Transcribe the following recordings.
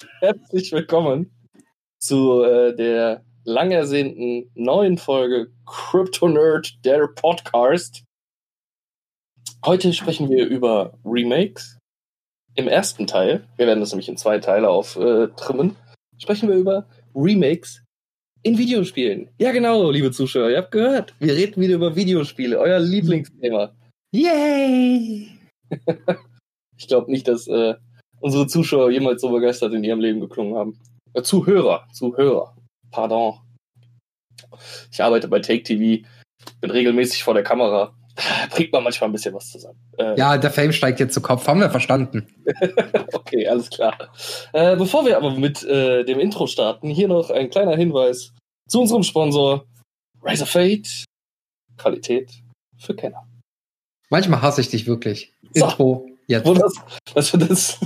Herzlich willkommen zu äh, der lang ersehnten neuen Folge Crypto Nerd, der Podcast. Heute sprechen wir über Remakes. Im ersten Teil, wir werden das nämlich in zwei Teile auftrimmen, sprechen wir über Remakes in Videospielen. Ja, genau, liebe Zuschauer, ihr habt gehört. Wir reden wieder über Videospiele, euer Lieblingsthema. Yay! ich glaube nicht, dass äh, unsere Zuschauer jemals so begeistert in ihrem Leben geklungen haben. Äh, Zuhörer, Zuhörer. Pardon. Ich arbeite bei Take TV, bin regelmäßig vor der Kamera. Bringt man manchmal ein bisschen was zusammen. Äh, ja, der Fame steigt jetzt zu Kopf, haben wir verstanden. okay, alles klar. Äh, bevor wir aber mit äh, dem Intro starten, hier noch ein kleiner Hinweis zu unserem Sponsor Razor Fate. Qualität für Kenner. Manchmal hasse ich dich wirklich. So. Intro jetzt. Wo das, was für das?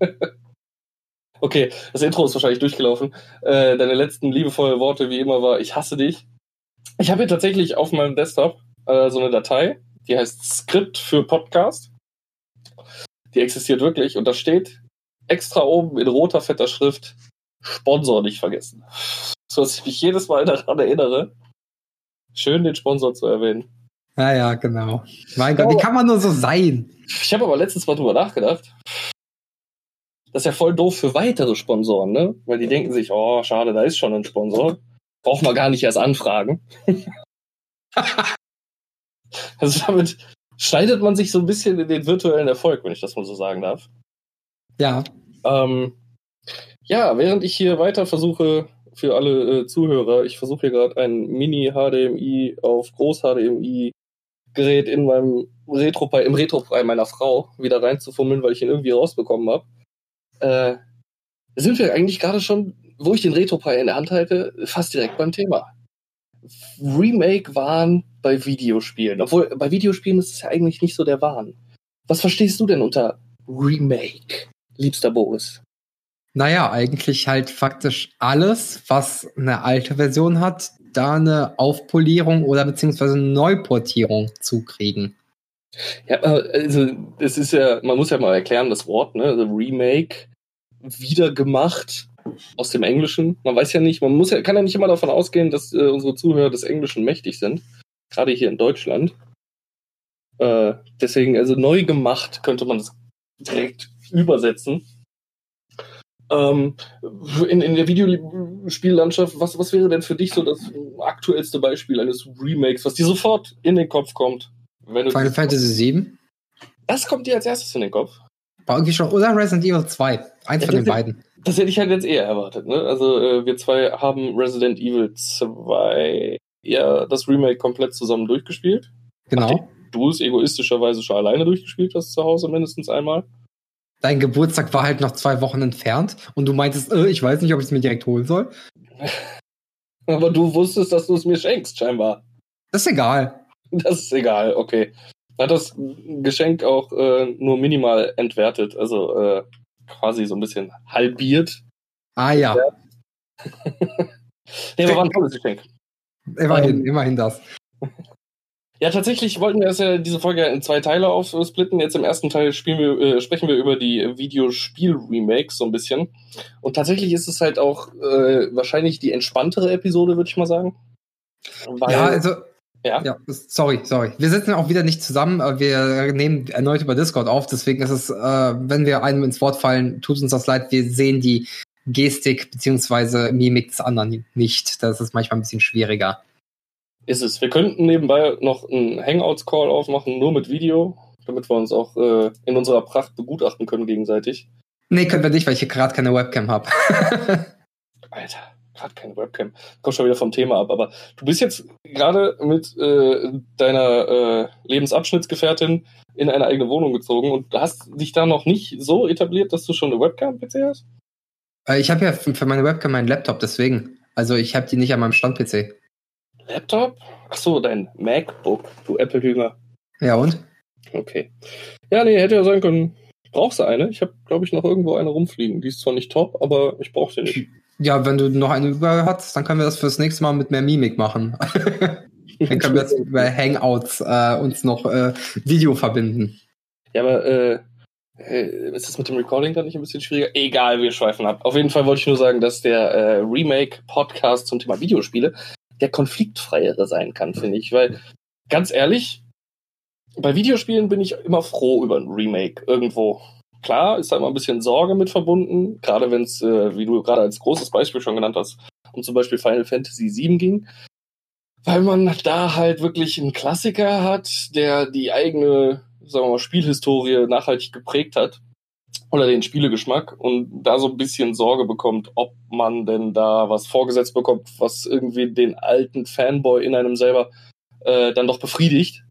Okay, das Intro ist wahrscheinlich durchgelaufen. Äh, deine letzten liebevollen Worte, wie immer, war: Ich hasse dich. Ich habe hier tatsächlich auf meinem Desktop äh, so eine Datei, die heißt Skript für Podcast. Die existiert wirklich und da steht extra oben in roter, fetter Schrift: Sponsor nicht vergessen. So dass ich mich jedes Mal daran erinnere, schön den Sponsor zu erwähnen. Ja, ja, genau. Mein Gott, wie kann man nur so sein? Ich habe aber letztens mal drüber nachgedacht. Das ist ja voll doof für weitere Sponsoren, ne? Weil die denken sich, oh, schade, da ist schon ein Sponsor. Braucht man gar nicht erst anfragen. also damit schneidet man sich so ein bisschen in den virtuellen Erfolg, wenn ich das mal so sagen darf. Ja. Ähm, ja, während ich hier weiter versuche, für alle äh, Zuhörer, ich versuche hier gerade ein Mini-HDMI auf Groß-HDMI Gerät in meinem Retro im Retro-Brei meiner Frau wieder reinzufummeln, weil ich ihn irgendwie rausbekommen habe. Äh, sind wir eigentlich gerade schon, wo ich den Retro-Brei in der Hand halte, fast direkt beim Thema. Remake Wahn bei Videospielen. Obwohl, bei Videospielen ist es ja eigentlich nicht so der Wahn. Was verstehst du denn unter Remake, liebster Boris? Naja, eigentlich halt faktisch alles, was eine alte Version hat, da eine Aufpolierung oder beziehungsweise eine Neuportierung zu kriegen. Ja, also es ist ja, man muss ja mal erklären, das Wort, ne? Also Remake, wieder gemacht aus dem Englischen. Man weiß ja nicht, man muss ja, kann ja nicht immer davon ausgehen, dass äh, unsere Zuhörer des Englischen mächtig sind. Gerade hier in Deutschland. Äh, deswegen, also neu gemacht könnte man das direkt übersetzen. Ähm, in, in der Videospiellandschaft, was, was wäre denn für dich so das aktuellste Beispiel eines Remakes, was dir sofort in den Kopf kommt? Final Fantasy VII? Das kommt dir als erstes in den Kopf. War irgendwie schon, oder Resident Evil 2. Eins ja, von den beiden. Das hätte ich halt jetzt eher erwartet. Ne? Also äh, wir zwei haben Resident Evil 2 ja das Remake komplett zusammen durchgespielt. Genau. Du es egoistischerweise schon alleine durchgespielt hast zu Hause mindestens einmal dein Geburtstag war halt noch zwei Wochen entfernt und du meintest, äh, ich weiß nicht, ob ich es mir direkt holen soll. Aber du wusstest, dass du es mir schenkst, scheinbar. Das ist egal. Das ist egal, okay. Hat das Geschenk auch äh, nur minimal entwertet, also äh, quasi so ein bisschen halbiert. Ah ja. nee, aber war ein tolles Geschenk. Immerhin, ähm, immerhin das. Ja, tatsächlich wollten wir ja diese Folge in zwei Teile aufsplitten. Jetzt im ersten Teil wir, äh, sprechen wir über die Videospiel-Remakes so ein bisschen. Und tatsächlich ist es halt auch äh, wahrscheinlich die entspanntere Episode, würde ich mal sagen. Weil, ja, also. Ja? ja, sorry, sorry. Wir sitzen auch wieder nicht zusammen. Wir nehmen erneut über Discord auf. Deswegen ist es, äh, wenn wir einem ins Wort fallen, tut uns das leid. Wir sehen die Gestik bzw. Mimik des anderen nicht. Das ist manchmal ein bisschen schwieriger. Ist es. Wir könnten nebenbei noch einen Hangouts-Call aufmachen, nur mit Video, damit wir uns auch äh, in unserer Pracht begutachten können gegenseitig. Nee, können wir nicht, weil ich hier gerade keine Webcam habe. Alter, gerade keine Webcam. Komm schon wieder vom Thema ab. Aber du bist jetzt gerade mit äh, deiner äh, Lebensabschnittsgefährtin in eine eigene Wohnung gezogen und hast dich da noch nicht so etabliert, dass du schon eine Webcam-PC hast? Äh, ich habe ja für meine Webcam meinen Laptop, deswegen. Also ich habe die nicht an meinem Stand-PC. Laptop? Achso, dein MacBook, du Apple-Hünger. Ja, und? Okay. Ja, nee, hätte ja sein können. Ich brauche eine. Ich habe, glaube ich, noch irgendwo eine rumfliegen. Die ist zwar nicht top, aber ich brauche sie nicht. Ja, wenn du noch eine über hast, dann können wir das fürs nächste Mal mit mehr Mimik machen. dann können wir jetzt über Hangouts äh, uns noch äh, Video verbinden. Ja, aber äh, äh, ist das mit dem Recording dann nicht ein bisschen schwieriger? Egal, wir schweifen ab. Auf jeden Fall wollte ich nur sagen, dass der äh, Remake-Podcast zum Thema Videospiele der konfliktfreiere sein kann, finde ich. Weil, ganz ehrlich, bei Videospielen bin ich immer froh über ein Remake irgendwo. Klar, ist da immer ein bisschen Sorge mit verbunden, gerade wenn es, äh, wie du gerade als großes Beispiel schon genannt hast, um zum Beispiel Final Fantasy VII ging. Weil man da halt wirklich einen Klassiker hat, der die eigene sagen wir mal, Spielhistorie nachhaltig geprägt hat oder den Spielegeschmack und da so ein bisschen Sorge bekommt, ob man denn da was vorgesetzt bekommt, was irgendwie den alten Fanboy in einem selber äh, dann doch befriedigt.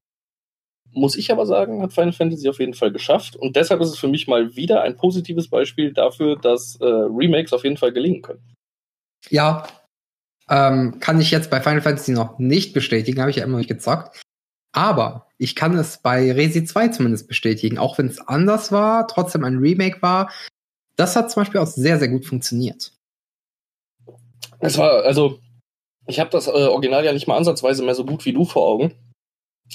Muss ich aber sagen, hat Final Fantasy auf jeden Fall geschafft und deshalb ist es für mich mal wieder ein positives Beispiel dafür, dass äh, Remakes auf jeden Fall gelingen können. Ja, ähm, kann ich jetzt bei Final Fantasy noch nicht bestätigen, habe ich ja immer noch nicht gezockt. Aber ich kann es bei Resi 2 zumindest bestätigen, auch wenn es anders war, trotzdem ein Remake war. Das hat zum Beispiel auch sehr, sehr gut funktioniert. Es war, also, ich habe das äh, Original ja nicht mal ansatzweise mehr so gut wie du vor Augen.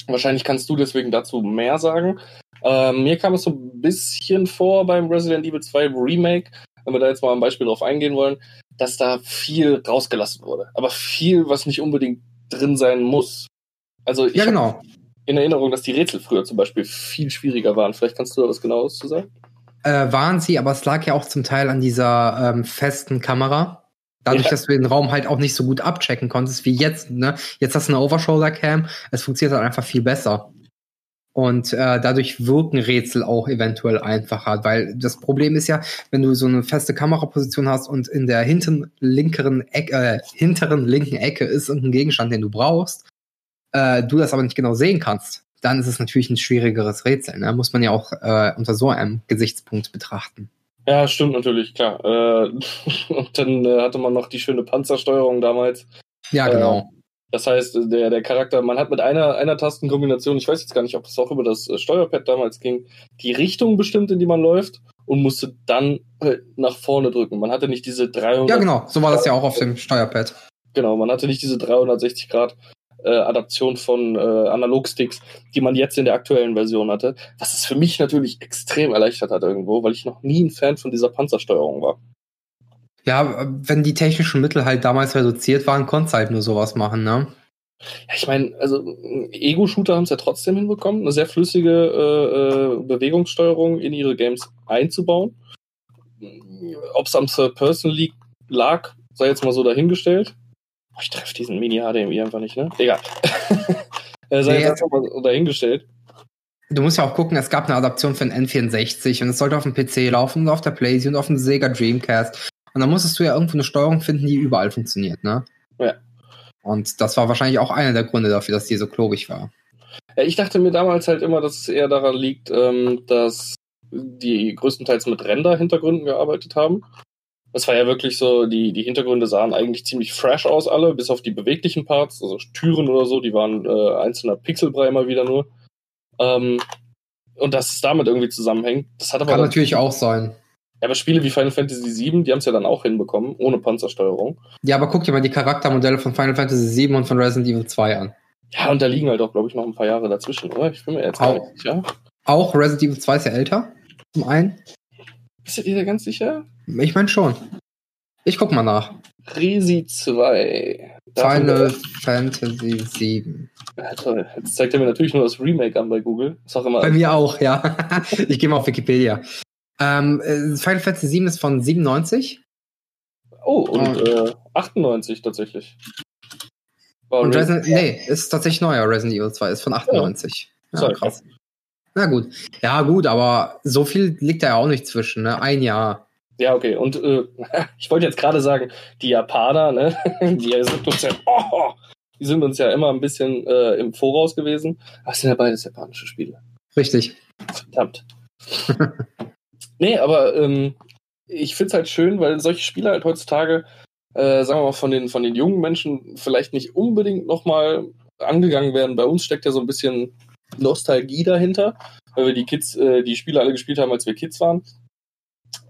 Wahrscheinlich kannst du deswegen dazu mehr sagen. Ähm, mir kam es so ein bisschen vor beim Resident Evil 2 Remake, wenn wir da jetzt mal ein Beispiel drauf eingehen wollen, dass da viel rausgelassen wurde. Aber viel, was nicht unbedingt drin sein muss. Also ich ja, genau. in Erinnerung, dass die Rätsel früher zum Beispiel viel schwieriger waren. Vielleicht kannst du da was genaues zu sagen? Äh, waren sie, aber es lag ja auch zum Teil an dieser ähm, festen Kamera. Dadurch, ja. dass du den Raum halt auch nicht so gut abchecken konntest wie jetzt. Ne? Jetzt hast du eine Overshoulder-Cam, es funktioniert halt einfach viel besser. Und äh, dadurch wirken Rätsel auch eventuell einfacher, weil das Problem ist ja, wenn du so eine feste Kameraposition hast und in der hinten linkeren Ecke, äh, hinteren linken Ecke ist irgendein Gegenstand, den du brauchst, äh, du das aber nicht genau sehen kannst, dann ist es natürlich ein schwierigeres Rätsel. Ne? Muss man ja auch äh, unter so einem Gesichtspunkt betrachten. Ja, stimmt natürlich, klar. Äh, und dann äh, hatte man noch die schöne Panzersteuerung damals. Ja, genau. Äh, das heißt, der, der Charakter, man hat mit einer, einer Tastenkombination, ich weiß jetzt gar nicht, ob es auch über das äh, Steuerpad damals ging, die Richtung bestimmt, in die man läuft und musste dann nach vorne drücken. Man hatte nicht diese 300. Ja, genau, so war das ja auch auf dem Steuerpad. Genau, man hatte nicht diese 360 Grad äh, Adaption von äh, Analogsticks, die man jetzt in der aktuellen Version hatte. Was es für mich natürlich extrem erleichtert hat irgendwo, weil ich noch nie ein Fan von dieser Panzersteuerung war. Ja, wenn die technischen Mittel halt damals reduziert waren, konntest halt nur sowas machen, ne? Ja, ich meine, also Ego-Shooter haben es ja trotzdem hinbekommen, eine sehr flüssige äh, äh, Bewegungssteuerung in ihre Games einzubauen. Ob es am Third-Person lag, sei jetzt mal so dahingestellt. Ich treffe diesen Mini-HDMI einfach nicht, ne? Egal. äh, sei nee, jetzt einfach mal dahingestellt. Du musst ja auch gucken, es gab eine Adaption für den N64 und es sollte auf dem PC laufen und auf der PlayStation und auf dem Sega Dreamcast. Und dann musstest du ja irgendwo eine Steuerung finden, die überall funktioniert, ne? Ja. Und das war wahrscheinlich auch einer der Gründe dafür, dass die so klobig war. Ja, ich dachte mir damals halt immer, dass es eher daran liegt, ähm, dass die größtenteils mit Render-Hintergründen gearbeitet haben das war ja wirklich so, die, die Hintergründe sahen eigentlich ziemlich fresh aus, alle, bis auf die beweglichen Parts, also Türen oder so, die waren äh, einzelner Pixelbrei mal wieder nur. Ähm, und dass es damit irgendwie zusammenhängt, das hat aber. Kann natürlich auch sein. Ja, aber Spiele wie Final Fantasy VII, die haben es ja dann auch hinbekommen, ohne Panzersteuerung. Ja, aber guck dir mal die Charaktermodelle von Final Fantasy VII und von Resident Evil 2 an. Ja, und da liegen halt auch, glaube ich, noch ein paar Jahre dazwischen, oder? Ich bin mir jetzt auch, gar nicht sicher. Auch Resident Evil 2 ist ja älter, zum einen. Bist du dir da ganz sicher? Ich meine schon. Ich guck mal nach. Resi 2. Final Fantasy 7. Ja, toll. Jetzt zeigt er mir natürlich nur das Remake an bei Google. Ist auch immer bei mir auch, ja. ich gehe mal auf Wikipedia. Ähm, äh, Final Fantasy 7 ist von 97. Oh, und oh. Äh, 98 tatsächlich. War und Resident, nee, ist tatsächlich neuer. Resident Evil 2 ist von 98. Ja, ja krass. Na gut. Ja, gut, aber so viel liegt da ja auch nicht zwischen, ne? Ein Jahr. Ja, okay. Und äh, ich wollte jetzt gerade sagen, die Japaner, ne, die sind uns ja, oh, die sind uns ja immer ein bisschen äh, im Voraus gewesen. Es sind ja beides japanische Spiele. Richtig. Verdammt. nee, aber ähm, ich finde es halt schön, weil solche Spiele halt heutzutage, äh, sagen wir mal, von den, von den jungen Menschen vielleicht nicht unbedingt nochmal angegangen werden. Bei uns steckt ja so ein bisschen Nostalgie dahinter. weil wir die Kids, äh, die Spiele alle gespielt haben, als wir Kids waren.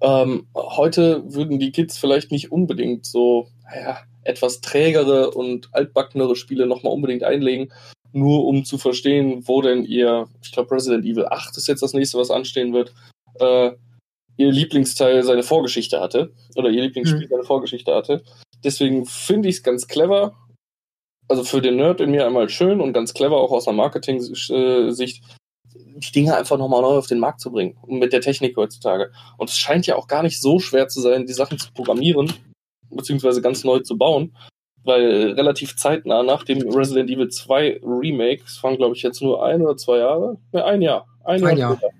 Ähm, heute würden die Kids vielleicht nicht unbedingt so, naja, etwas trägere und altbackenere Spiele nochmal unbedingt einlegen, nur um zu verstehen, wo denn ihr, ich glaube Resident Evil 8 ist jetzt das nächste, was anstehen wird, äh, ihr Lieblingsteil seine Vorgeschichte hatte. Oder ihr Lieblingsspiel mhm. seine Vorgeschichte hatte. Deswegen finde ich es ganz clever. Also für den Nerd in mir einmal schön und ganz clever, auch aus einer Marketing-Sicht, die Dinge einfach nochmal neu auf den Markt zu bringen. Mit der Technik heutzutage. Und es scheint ja auch gar nicht so schwer zu sein, die Sachen zu programmieren, beziehungsweise ganz neu zu bauen. Weil relativ zeitnah nach dem Resident Evil 2 Remake, es waren glaube ich jetzt nur ein oder zwei Jahre, ja, ein Jahr, ein, ein Jahr, Jahr.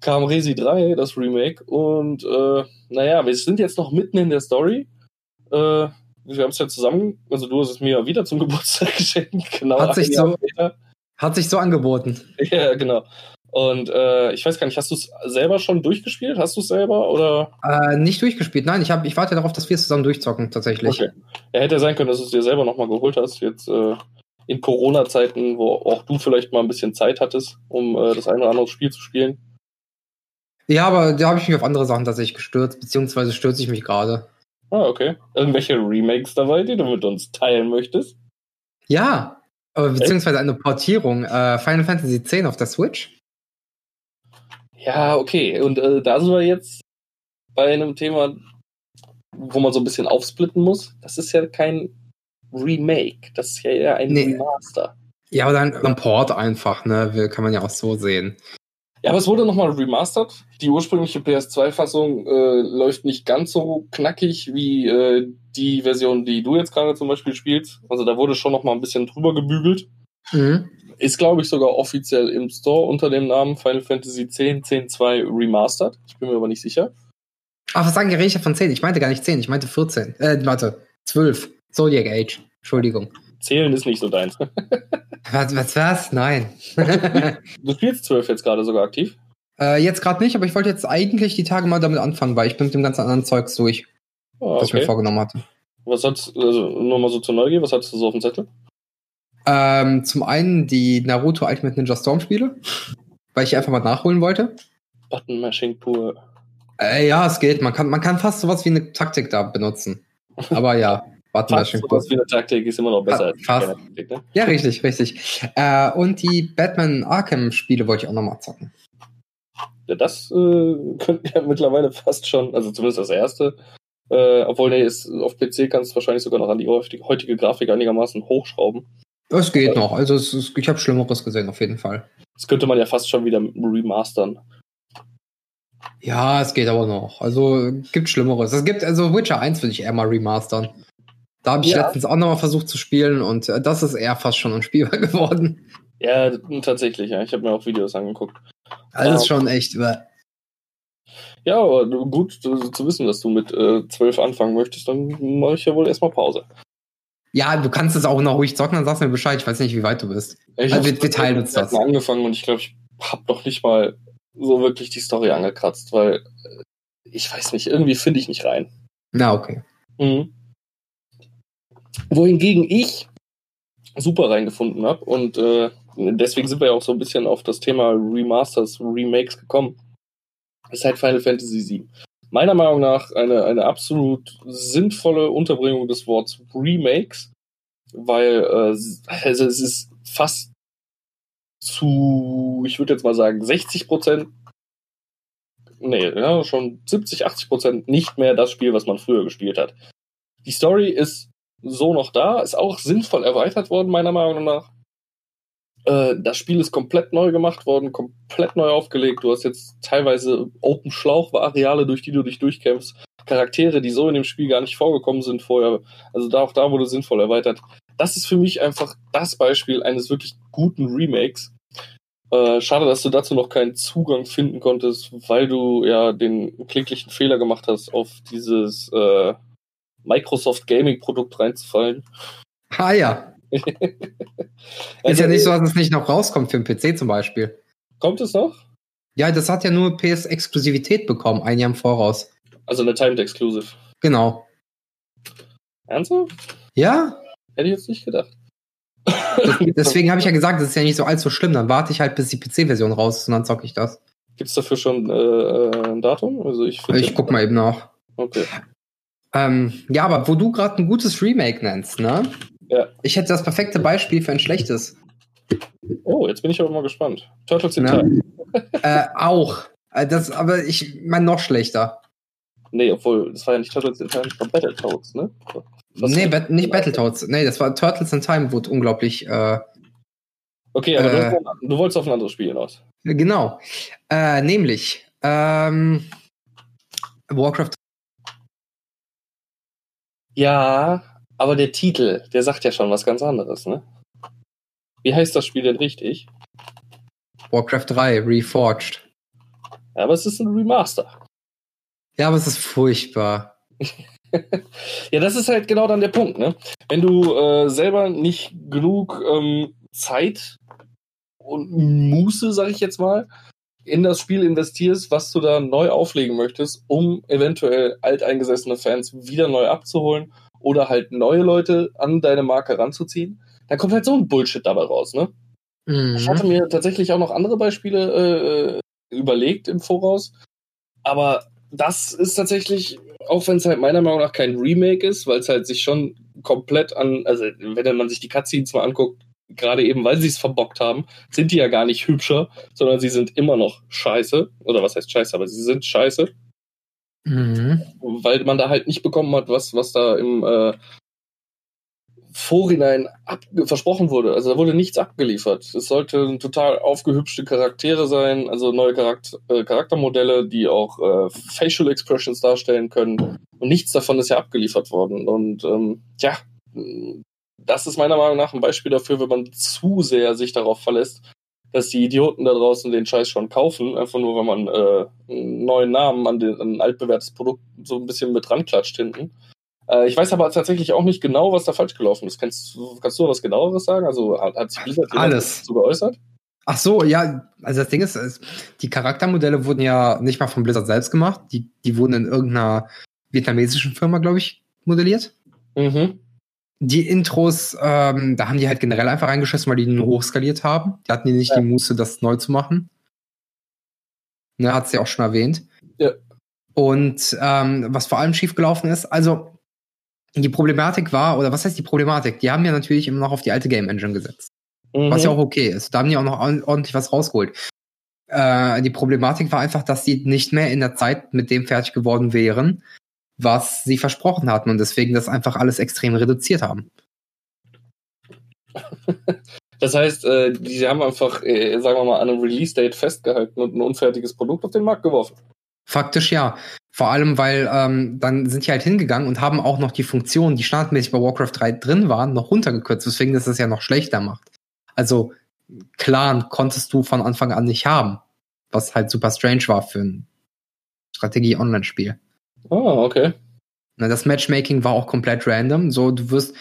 kam Resi 3, das Remake. Und äh, naja, wir sind jetzt noch mitten in der Story. Äh, wir haben es ja zusammen, also du hast es mir wieder zum Geburtstag geschenkt, genau. Hat sich so, später. Hat sich so angeboten. Ja, genau. Und äh, ich weiß gar nicht, hast du es selber schon durchgespielt? Hast du es selber oder? Äh, nicht durchgespielt, nein. Ich, hab, ich warte darauf, dass wir es zusammen durchzocken, tatsächlich. Okay. Ja, hätte sein können, dass du es dir selber nochmal geholt hast. Jetzt äh, in Corona-Zeiten, wo auch du vielleicht mal ein bisschen Zeit hattest, um äh, das eine oder andere Spiel zu spielen. Ja, aber da habe ich mich auf andere Sachen tatsächlich gestürzt, beziehungsweise stürze ich mich gerade. Ah, okay. Irgendwelche Remakes dabei, die du mit uns teilen möchtest? Ja, aber beziehungsweise eine Portierung. Äh, Final Fantasy X auf der Switch. Ja, okay. Und äh, da sind wir jetzt bei einem Thema, wo man so ein bisschen aufsplitten muss. Das ist ja kein Remake. Das ist ja eher ein nee. Remaster. Ja, oder ein, ein Port einfach, ne? Kann man ja auch so sehen. Ja, aber es wurde nochmal remastert. Die ursprüngliche PS2-Fassung äh, läuft nicht ganz so knackig wie äh, die Version, die du jetzt gerade zum Beispiel spielst. Also da wurde schon nochmal ein bisschen drüber gebügelt. Mhm. Ist, glaube ich, sogar offiziell im Store unter dem Namen Final Fantasy X, 10.2 Remastered. Ich bin mir aber nicht sicher. Ach, was sagen die Rächer von 10? Ich meinte gar nicht 10, ich meinte 14. Äh, warte, 12. Zodiac Age. Entschuldigung. Zählen ist nicht so deins. was, was war's? Nein. du spielst 12 jetzt gerade sogar aktiv? Äh, jetzt gerade nicht, aber ich wollte jetzt eigentlich die Tage mal damit anfangen, weil ich bin mit dem ganzen anderen Zeugs durch, oh, okay. was ich mir vorgenommen hatte. Was hat's, also nur mal so zur Neugier, was hattest du so auf dem Zettel? Ähm, zum einen die Naruto Ultimate Ninja Storm Spiele, weil ich einfach mal nachholen wollte. Button Mashing pur. Äh, ja, es geht. Man kann, man kann fast sowas wie eine Taktik da benutzen. Aber ja. Button Mashing pur. Sowas wie eine Taktik ist immer noch besser als fast. Taktik, ne? Ja, richtig, richtig. Äh, und die Batman Arkham Spiele wollte ich auch nochmal zocken. Ja, das äh, könnte ja mittlerweile fast schon, also zumindest das erste, äh, obwohl, nee, ist, auf PC kannst du wahrscheinlich sogar noch an die heutige Grafik einigermaßen hochschrauben. Es geht noch. Also es ist, ich habe Schlimmeres gesehen, auf jeden Fall. Das könnte man ja fast schon wieder remastern. Ja, es geht aber noch. Also gibt Schlimmeres. Es gibt, also Witcher 1 würde ich eher mal remastern. Da habe ich ja. letztens auch nochmal versucht zu spielen und äh, das ist eher fast schon unspielbar geworden. Ja, tatsächlich, ja. Ich habe mir auch Videos angeguckt. Alles um, schon echt. Ja, aber gut zu wissen, dass du mit äh, 12 anfangen möchtest, dann mache ich ja wohl erstmal Pause. Ja, du kannst es auch noch ruhig zocken, dann sagst du mir Bescheid. Ich weiß nicht, wie weit du bist. Ich also, wir, wir teilen uns das. angefangen und ich glaube, ich habe noch nicht mal so wirklich die Story angekratzt, weil äh, ich weiß nicht, irgendwie finde ich nicht rein. Na, okay. Mhm. Wohingegen ich super reingefunden habe und äh, deswegen sind wir ja auch so ein bisschen auf das Thema Remasters, Remakes gekommen. Ist halt Final Fantasy VII meiner Meinung nach eine, eine absolut sinnvolle Unterbringung des Wortes Remakes, weil äh, also es ist fast zu, ich würde jetzt mal sagen, 60 Prozent, nee, ja, schon 70, 80 Prozent nicht mehr das Spiel, was man früher gespielt hat. Die Story ist so noch da, ist auch sinnvoll erweitert worden, meiner Meinung nach. Äh, das Spiel ist komplett neu gemacht worden, komplett neu aufgelegt. Du hast jetzt teilweise Open Schlauch-Areale, durch die du dich durchkämpfst. Charaktere, die so in dem Spiel gar nicht vorgekommen sind vorher. Also da auch da wurde sinnvoll erweitert. Das ist für mich einfach das Beispiel eines wirklich guten Remakes. Äh, schade, dass du dazu noch keinen Zugang finden konntest, weil du ja den kläglichen Fehler gemacht hast, auf dieses äh, Microsoft Gaming Produkt reinzufallen. Ah ja. ist ja nicht so, dass es nicht noch rauskommt für den PC zum Beispiel. Kommt es noch? Ja, das hat ja nur PS-Exklusivität bekommen, ein Jahr im Voraus. Also eine Timed Exclusive. Genau. Ernsthaft? Ja. Hätte ich jetzt nicht gedacht. Deswegen habe ich ja gesagt, das ist ja nicht so allzu schlimm. Dann warte ich halt, bis die PC-Version raus ist und dann zocke ich das. Gibt es dafür schon äh, ein Datum? Also ich, ich guck mal eben nach. Okay. Ähm, ja, aber wo du gerade ein gutes Remake nennst, ne? Ja. Ich hätte das perfekte Beispiel für ein schlechtes. Oh, jetzt bin ich aber mal gespannt. Turtles in ne? Time. äh, auch. Äh, das, aber ich meine noch schlechter. Nee, obwohl, das war ja nicht Turtles in Time, das war Battletoads, ne? Was nee, ba nicht Battletoads. Nee, das war Turtles in Time, wurde unglaublich. Äh, okay, aber äh, du, du, wolltest auf ein anderes Spiel hinaus. Genau. Äh, nämlich ähm, Warcraft. Ja, aber der Titel, der sagt ja schon was ganz anderes, ne? Wie heißt das Spiel denn richtig? Warcraft 3 Reforged. Ja, aber es ist ein Remaster. Ja, aber es ist furchtbar. ja, das ist halt genau dann der Punkt, ne? Wenn du äh, selber nicht genug ähm, Zeit und Muße, sag ich jetzt mal, in das Spiel investierst, was du da neu auflegen möchtest, um eventuell alteingesessene Fans wieder neu abzuholen oder halt neue Leute an deine Marke ranzuziehen, dann kommt halt so ein Bullshit dabei raus, ne? Mhm. Ich hatte mir tatsächlich auch noch andere Beispiele äh, überlegt im Voraus, aber das ist tatsächlich, auch wenn es halt meiner Meinung nach kein Remake ist, weil es halt sich schon komplett an, also wenn man sich die Cutscenes mal anguckt, gerade eben, weil sie es verbockt haben, sind die ja gar nicht hübscher, sondern sie sind immer noch scheiße. Oder was heißt scheiße, aber sie sind scheiße. Mhm. Weil man da halt nicht bekommen hat, was, was da im äh, Vorhinein versprochen wurde. Also da wurde nichts abgeliefert. Es sollten total aufgehübschte Charaktere sein, also neue Charakter äh, Charaktermodelle, die auch äh, Facial Expressions darstellen können. Und nichts davon ist ja abgeliefert worden. Und ähm, ja, das ist meiner Meinung nach ein Beispiel dafür, wenn man zu sehr sich darauf verlässt, dass die Idioten da draußen den Scheiß schon kaufen, einfach nur, wenn man äh, einen neuen Namen an, den, an ein altbewährtes Produkt so ein bisschen mit ranklatscht hinten. Äh, ich weiß aber tatsächlich auch nicht genau, was da falsch gelaufen ist. Kannst, kannst du was genaueres sagen? Also hat, hat sich Blizzard Alles. dazu geäußert? Ach so, ja, also das Ding ist, die Charaktermodelle wurden ja nicht mal von Blizzard selbst gemacht. Die, die wurden in irgendeiner vietnamesischen Firma, glaube ich, modelliert. Mhm. Die Intros, ähm, da haben die halt generell einfach reingeschissen, weil die nur hochskaliert haben. Die hatten die nicht ja. die Muße, das neu zu machen. Ne, hat sie auch schon erwähnt. Ja. Und ähm, was vor allem schiefgelaufen ist, also die Problematik war, oder was heißt die Problematik? Die haben ja natürlich immer noch auf die alte Game Engine gesetzt. Mhm. Was ja auch okay ist. Da haben die auch noch ordentlich was rausgeholt. Äh, die Problematik war einfach, dass die nicht mehr in der Zeit mit dem fertig geworden wären, was sie versprochen hatten und deswegen das einfach alles extrem reduziert haben. Das heißt, äh, die haben einfach, äh, sagen wir mal, an einem Release-Date festgehalten und ein unfertiges Produkt auf den Markt geworfen. Faktisch ja. Vor allem, weil ähm, dann sind die halt hingegangen und haben auch noch die Funktionen, die standardmäßig bei Warcraft 3 drin waren, noch runtergekürzt, weswegen das das ja noch schlechter macht. Also Clan konntest du von Anfang an nicht haben, was halt super strange war für ein Strategie-Online-Spiel. Oh, okay. Das Matchmaking war auch komplett random. So, du wirst,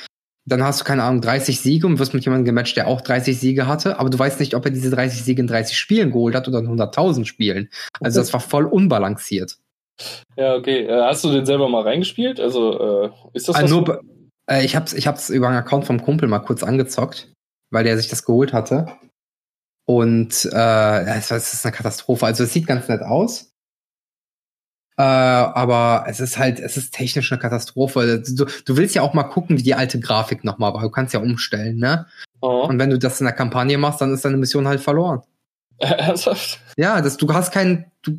dann hast du, keine Ahnung, 30 Siege und wirst mit jemandem gematcht, der auch 30 Siege hatte, aber du weißt nicht, ob er diese 30 Siege in 30 Spielen geholt hat oder in 100.000 Spielen. Also das war voll unbalanciert. Ja, okay. Äh, hast du den selber mal reingespielt? Also, äh, ist das also nur, äh, Ich hab's, ich hab's über einen Account vom Kumpel mal kurz angezockt, weil der sich das geholt hatte. Und äh, es ist eine Katastrophe. Also es sieht ganz nett aus. Äh, aber es ist halt, es ist technisch eine Katastrophe. Du, du willst ja auch mal gucken, wie die alte Grafik nochmal war. Du kannst ja umstellen, ne? Oh. Und wenn du das in der Kampagne machst, dann ist deine Mission halt verloren. Ernsthaft? Ja, das, du hast keinen, du,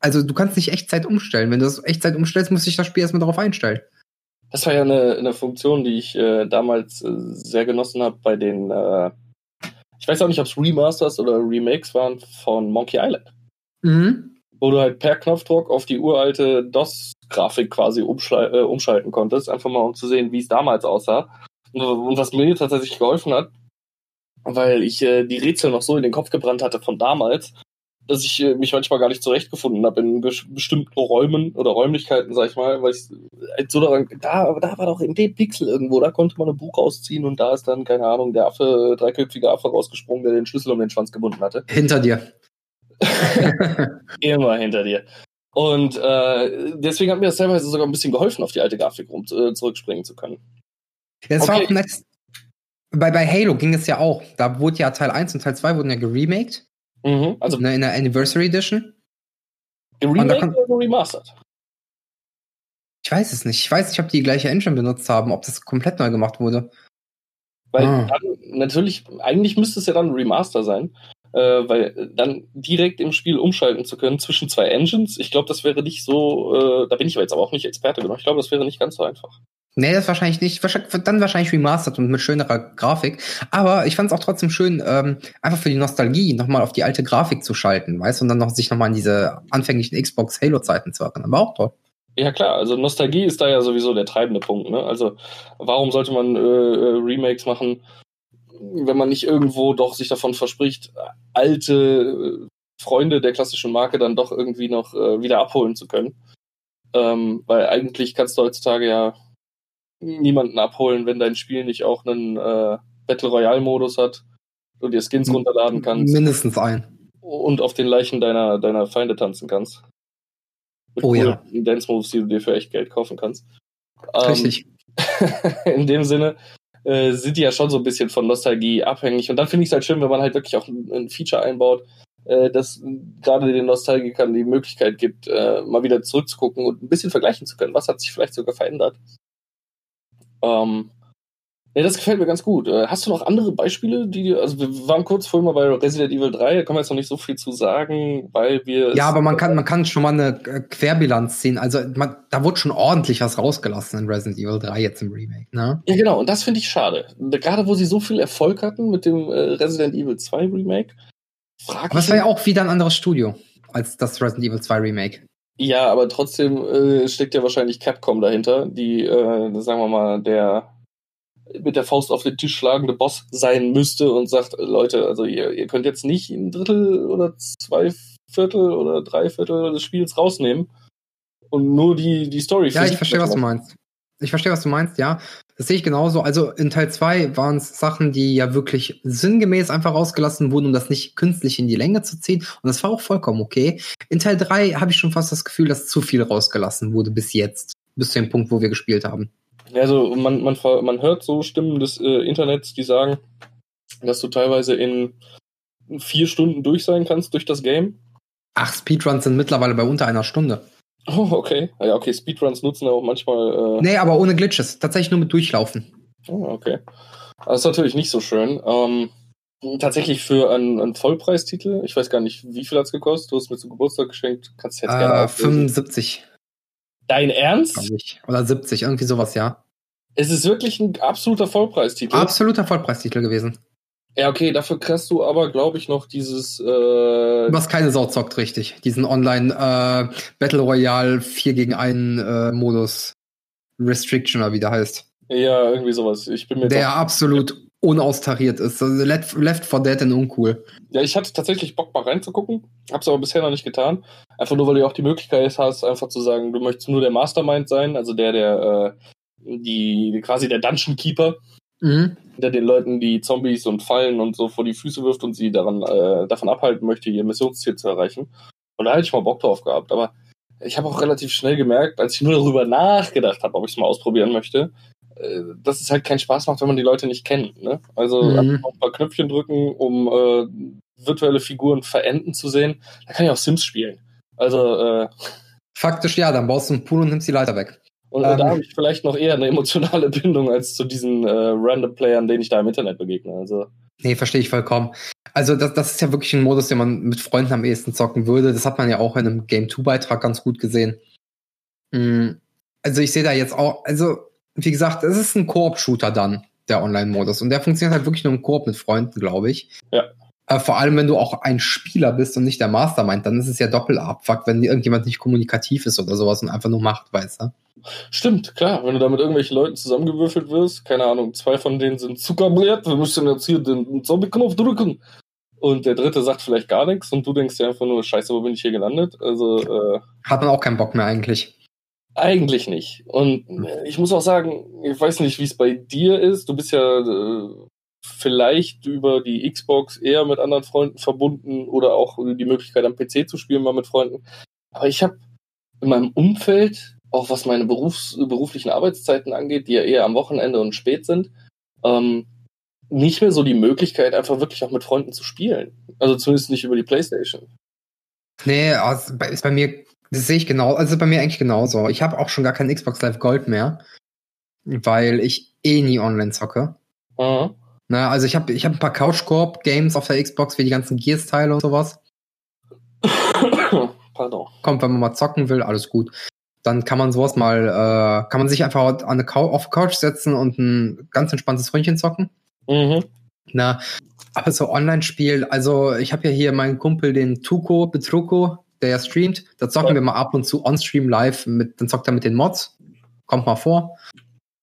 also du kannst nicht Echtzeit umstellen. Wenn du das Echtzeit umstellst, muss sich das Spiel erstmal darauf einstellen. Das war ja eine, eine Funktion, die ich äh, damals äh, sehr genossen habe bei den, äh, ich weiß auch nicht, ob es Remasters oder Remakes waren von Monkey Island. Mhm wo du halt per Knopfdruck auf die uralte DOS-Grafik quasi umschal äh, umschalten konntest, einfach mal um zu sehen, wie es damals aussah. Und, was mir tatsächlich geholfen hat, weil ich äh, die Rätsel noch so in den Kopf gebrannt hatte von damals, dass ich äh, mich manchmal gar nicht zurechtgefunden habe in bestimmten Räumen oder Räumlichkeiten, sag ich mal, weil ich äh, so daran, da, da war doch in dem Pixel irgendwo, da konnte man ein Buch rausziehen und da ist dann, keine Ahnung, der Affe, dreiköpfige Affe rausgesprungen, der den Schlüssel um den Schwanz gebunden hatte. Hinter dir. Immer hinter dir. Und äh, deswegen hat mir das teilweise sogar ein bisschen geholfen, auf die alte Grafik rum, äh, zurückspringen zu können. Ja, das okay. war auch nett. Bei, bei Halo ging es ja auch. Da wurde ja Teil 1 und Teil 2 wurden ja geremaked. Mhm, also in der, in der Anniversary Edition. Geremaked oder geremastert? Ich weiß es nicht. Ich weiß nicht, ob die die gleiche Engine benutzt haben, ob das komplett neu gemacht wurde. Weil ah. dann natürlich, eigentlich müsste es ja dann ein Remaster sein, äh, weil dann direkt im Spiel umschalten zu können zwischen zwei Engines, ich glaube, das wäre nicht so, äh, da bin ich jetzt aber auch nicht Experte genug, ich glaube, das wäre nicht ganz so einfach. Nee, das wahrscheinlich nicht. Dann wahrscheinlich remastered und mit schönerer Grafik. Aber ich fand es auch trotzdem schön, ähm, einfach für die Nostalgie nochmal auf die alte Grafik zu schalten, weißt du, und dann noch sich nochmal an diese anfänglichen Xbox Halo-Zeiten zu erinnern. War auch toll. Ja klar, also Nostalgie ist da ja sowieso der treibende Punkt. Ne? Also warum sollte man äh, äh, Remakes machen, wenn man nicht irgendwo doch sich davon verspricht, alte äh, Freunde der klassischen Marke dann doch irgendwie noch äh, wieder abholen zu können? Ähm, weil eigentlich kannst du heutzutage ja niemanden abholen, wenn dein Spiel nicht auch einen äh, Battle Royale-Modus hat und dir Skins runterladen kannst. Mindestens ein. Und auf den Leichen deiner, deiner Feinde tanzen kannst. Mit oh ja. Dance Moves, die du dir für echt Geld kaufen kannst. Richtig. Ähm, in dem Sinne äh, sind die ja schon so ein bisschen von Nostalgie abhängig. Und dann finde ich es halt schön, wenn man halt wirklich auch ein, ein Feature einbaut, äh, das gerade den Nostalgikern die Möglichkeit gibt, äh, mal wieder zurückzugucken und ein bisschen vergleichen zu können. Was hat sich vielleicht sogar verändert? Ähm, Nee, das gefällt mir ganz gut. Äh, hast du noch andere Beispiele, die also wir waren kurz vorhin mal bei Resident Evil 3, da kann man jetzt noch nicht so viel zu sagen, weil wir. Ja, aber man kann, man kann schon mal eine äh, Querbilanz ziehen. Also man, da wurde schon ordentlich was rausgelassen in Resident Evil 3 jetzt im Remake, ne? Ja, genau, und das finde ich schade. Gerade wo sie so viel Erfolg hatten mit dem äh, Resident Evil 2 Remake. Frag aber es war ja auch wieder ein anderes Studio als das Resident Evil 2 Remake. Ja, aber trotzdem äh, steckt ja wahrscheinlich Capcom dahinter, die, äh, sagen wir mal, der mit der Faust auf den Tisch schlagende Boss sein müsste und sagt, Leute, also ihr, ihr könnt jetzt nicht ein Drittel oder zwei Viertel oder drei Viertel des Spiels rausnehmen und nur die, die Story. Ja, ich verstehe, was du meinst. Ich verstehe, was du meinst, ja. Das sehe ich genauso. Also in Teil 2 waren es Sachen, die ja wirklich sinngemäß einfach rausgelassen wurden, um das nicht künstlich in die Länge zu ziehen. Und das war auch vollkommen okay. In Teil 3 habe ich schon fast das Gefühl, dass zu viel rausgelassen wurde bis jetzt. Bis zu dem Punkt, wo wir gespielt haben. Also man, man, man hört so Stimmen des äh, Internets, die sagen, dass du teilweise in vier Stunden durch sein kannst durch das Game. Ach, Speedruns sind mittlerweile bei unter einer Stunde. Oh, okay. Ja, okay, Speedruns nutzen auch manchmal. Äh nee, aber ohne Glitches. Tatsächlich nur mit Durchlaufen. Oh, okay. Das ist natürlich nicht so schön. Ähm, tatsächlich für einen, einen, Vollpreistitel, ich weiß gar nicht, wie viel hat es gekostet? Du hast mir zum Geburtstag geschenkt. Kannst du jetzt äh, gerne 75. Dein Ernst? Oder 70, irgendwie sowas, ja. Es ist wirklich ein absoluter Vollpreistitel. Absoluter Vollpreistitel gewesen. Ja, okay, dafür kriegst du aber, glaube ich, noch dieses. Äh Was keine Sau zockt, richtig. Diesen Online äh, Battle Royale 4 gegen 1 äh, Modus Restriction, wie der heißt. Ja, irgendwie sowas. Ich bin mir der absolut unaustariert ist. Also Left, Left 4 Dead in uncool. Ja, ich hatte tatsächlich Bock mal reinzugucken, hab's aber bisher noch nicht getan. Einfach nur, weil du auch die Möglichkeit hast, einfach zu sagen, du möchtest nur der Mastermind sein, also der, der äh, die quasi der Dungeon Keeper, mhm. der den Leuten die Zombies und Fallen und so vor die Füße wirft und sie daran äh, davon abhalten möchte, ihr Missionsziel zu erreichen. Und da hätte ich mal Bock drauf gehabt. Aber ich habe auch relativ schnell gemerkt, als ich nur darüber nachgedacht habe, ob ich es mal ausprobieren möchte, dass es halt keinen Spaß macht, wenn man die Leute nicht kennt. Ne? Also mhm. ein paar Knöpfchen drücken, um äh, virtuelle Figuren verenden zu sehen. Da kann ich auch Sims spielen. Also äh, Faktisch ja, dann baust du einen Pool und nimmst die Leiter weg. Und ähm, da habe ich vielleicht noch eher eine emotionale Bindung als zu diesen äh, random Playern, denen ich da im Internet begegne. Also. Nee, verstehe ich vollkommen. Also das, das ist ja wirklich ein Modus, den man mit Freunden am ehesten zocken würde. Das hat man ja auch in einem Game 2-Beitrag ganz gut gesehen. Mm, also ich sehe da jetzt auch, also wie gesagt, es ist ein Koop-Shooter dann, der Online-Modus. Und der funktioniert halt wirklich nur im Koop mit Freunden, glaube ich. Ja. Äh, vor allem, wenn du auch ein Spieler bist und nicht der Mastermind, dann ist es ja doppelt abfuck, wenn irgendjemand nicht kommunikativ ist oder sowas und einfach nur macht, weißt du? Stimmt, klar. Wenn du da mit irgendwelchen Leuten zusammengewürfelt wirst, keine Ahnung, zwei von denen sind zuckerbläht, wir müssen jetzt hier den Zombie-Knopf drücken. Und der dritte sagt vielleicht gar nichts und du denkst dir einfach nur, scheiße, wo bin ich hier gelandet? Also, äh, Hat man auch keinen Bock mehr eigentlich. Eigentlich nicht. Und äh, ich muss auch sagen, ich weiß nicht, wie es bei dir ist. Du bist ja äh, vielleicht über die Xbox eher mit anderen Freunden verbunden oder auch die Möglichkeit am PC zu spielen mal mit Freunden. Aber ich habe in meinem Umfeld auch was meine Berufs beruflichen Arbeitszeiten angeht, die ja eher am Wochenende und spät sind, ähm, nicht mehr so die Möglichkeit, einfach wirklich auch mit Freunden zu spielen. Also zumindest nicht über die Playstation. Nee, ist bei mir, das sehe ich genau, also bei mir eigentlich genauso. Ich habe auch schon gar kein Xbox Live Gold mehr, weil ich eh nie online zocke. Mhm. Na, also ich habe ich hab ein paar Couch-Koop-Games auf der Xbox wie die ganzen Gears-Teile und sowas. Pardon. Kommt, wenn man mal zocken will, alles gut. Dann kann man sowas mal, äh, kann man sich einfach an eine auf Couch setzen und ein ganz entspanntes Ründchen zocken. Mhm. Na, aber so Online-Spiel, also ich habe ja hier meinen Kumpel, den Tuko Betruko, der ja streamt. Da zocken ja. wir mal ab und zu on-stream live, mit, dann zockt er mit den Mods. Kommt mal vor.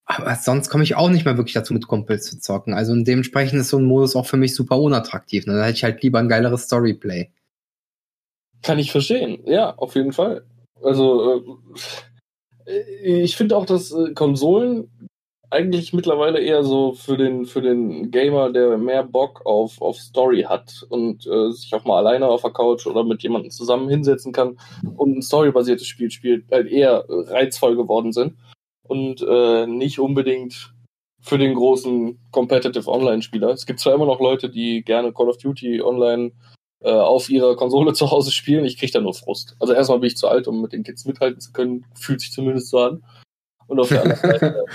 Aber sonst komme ich auch nicht mehr wirklich dazu, mit Kumpels zu zocken. Also dementsprechend ist so ein Modus auch für mich super unattraktiv. Ne? Da hätte ich halt lieber ein geileres Storyplay. Kann ich verstehen, ja, auf jeden Fall. Also äh, ich finde auch, dass äh, Konsolen eigentlich mittlerweile eher so für den, für den Gamer, der mehr Bock auf, auf Story hat und äh, sich auch mal alleine auf der Couch oder mit jemandem zusammen hinsetzen kann und ein storybasiertes Spiel spielt, halt eher reizvoll geworden sind und äh, nicht unbedingt für den großen Competitive Online-Spieler. Es gibt zwar immer noch Leute, die gerne Call of Duty online äh, auf ihrer Konsole zu Hause spielen, ich kriege da nur Frust. Also erstmal bin ich zu alt, um mit den Kids mithalten zu können, fühlt sich zumindest so an. Und auf der anderen Seite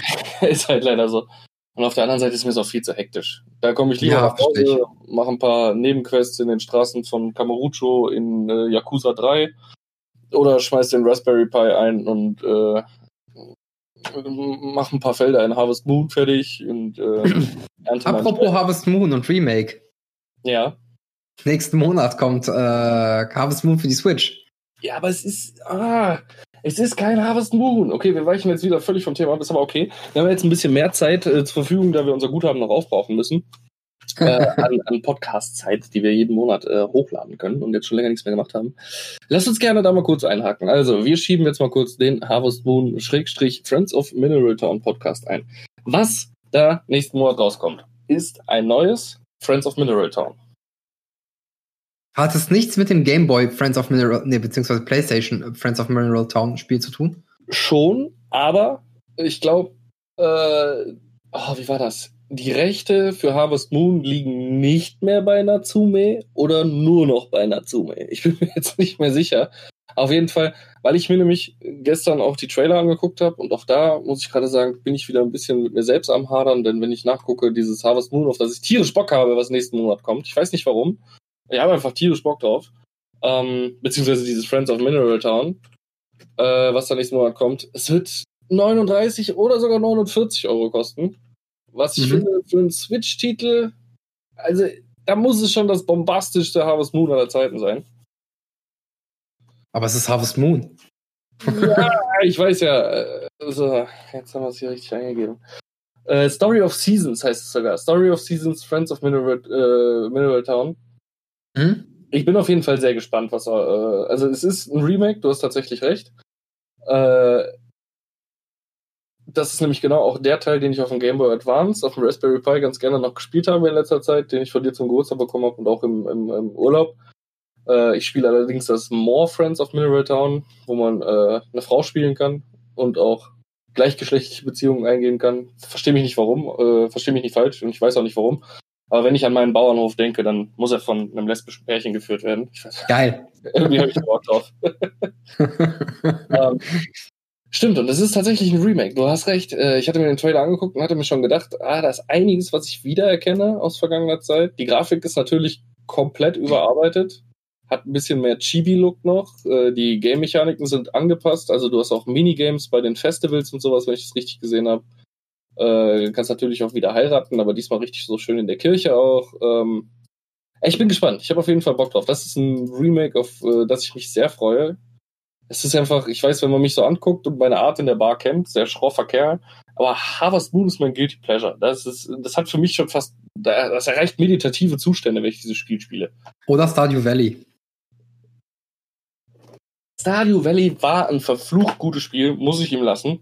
ist halt leider so. Und auf der anderen Seite ist mir es auch viel zu hektisch. Da komme ich lieber ja, nach Hause, mache ein paar Nebenquests in den Straßen von Kamurocho in äh, Yakuza 3 oder schmeiß den Raspberry Pi ein und äh, mach ein paar Felder in Harvest Moon fertig und äh, Apropos Harvest Moon und Remake. Ja. Nächsten Monat kommt äh, Harvest Moon für die Switch. Ja, aber es ist. Ah, es ist kein Harvest Moon. Okay, wir weichen jetzt wieder völlig vom Thema ab, ist aber okay. Wir haben jetzt ein bisschen mehr Zeit äh, zur Verfügung, da wir unser Guthaben noch aufbrauchen müssen. äh, an, an Podcast-Zeit, die wir jeden Monat äh, hochladen können und jetzt schon länger nichts mehr gemacht haben. Lasst uns gerne da mal kurz einhaken. Also, wir schieben jetzt mal kurz den Harvest Moon Schrägstrich Friends of Mineral Town Podcast ein. Was da nächsten Monat rauskommt, ist ein neues Friends of Mineral Town. Hat es nichts mit dem Game Boy Friends of Mineral, nee, beziehungsweise PlayStation Friends of Mineral Town Spiel zu tun? Schon, aber ich glaube, äh, oh, wie war das? Die Rechte für Harvest Moon liegen nicht mehr bei Natsume oder nur noch bei Natsume. Ich bin mir jetzt nicht mehr sicher. Auf jeden Fall, weil ich mir nämlich gestern auch die Trailer angeguckt habe und auch da muss ich gerade sagen, bin ich wieder ein bisschen mit mir selbst am Hadern, denn wenn ich nachgucke, dieses Harvest Moon, auf das ich tierisch Bock habe, was nächsten Monat kommt, ich weiß nicht warum, ich habe einfach tierisch Bock drauf. Ähm, beziehungsweise dieses Friends of Mineral Town, äh, was da nächsten Monat kommt. Es wird 39 oder sogar 49 Euro kosten. Was ich mhm. finde, für einen Switch-Titel, also da muss es schon das bombastischste Harvest Moon aller Zeiten sein. Aber es ist Harvest Moon. ja, ich weiß ja. Also, jetzt haben wir es hier richtig eingegeben. Uh, Story of Seasons heißt es sogar. Story of Seasons, Friends of Mineral, uh, Mineral Town. Hm? Ich bin auf jeden Fall sehr gespannt, was er. Äh, also, es ist ein Remake, du hast tatsächlich recht. Äh, das ist nämlich genau auch der Teil, den ich auf dem Game Boy Advance, auf dem Raspberry Pi ganz gerne noch gespielt habe in letzter Zeit, den ich von dir zum Geburtstag bekommen habe und auch im, im, im Urlaub. Äh, ich spiele allerdings das More Friends of Mineral Town, wo man äh, eine Frau spielen kann und auch gleichgeschlechtliche Beziehungen eingehen kann. Verstehe mich nicht warum, äh, verstehe mich nicht falsch und ich weiß auch nicht warum. Aber wenn ich an meinen Bauernhof denke, dann muss er von einem lesbischen Pärchen geführt werden. Geil. Irgendwie habe ich Bock drauf. ähm, stimmt, und es ist tatsächlich ein Remake. Du hast recht. Äh, ich hatte mir den Trailer angeguckt und hatte mir schon gedacht, ah, da ist einiges, was ich wiedererkenne aus vergangener Zeit. Die Grafik ist natürlich komplett überarbeitet. Hat ein bisschen mehr Chibi-Look noch. Äh, die Game-Mechaniken sind angepasst. Also du hast auch Minigames bei den Festivals und sowas, wenn ich das richtig gesehen habe. Äh, kannst natürlich auch wieder heiraten, aber diesmal richtig so schön in der Kirche auch. Ähm, ich bin gespannt. Ich habe auf jeden Fall Bock drauf. Das ist ein Remake, auf äh, das ich mich sehr freue. Es ist einfach, ich weiß, wenn man mich so anguckt und meine Art in der Bar kennt, sehr schroffer Kerl, aber Harvest Moon ist mein Guilty Pleasure. Das ist, das hat für mich schon fast, das erreicht meditative Zustände, wenn ich dieses Spiel spiele. Oder Stardew Valley. Stardew Valley war ein verflucht gutes Spiel, muss ich ihm lassen.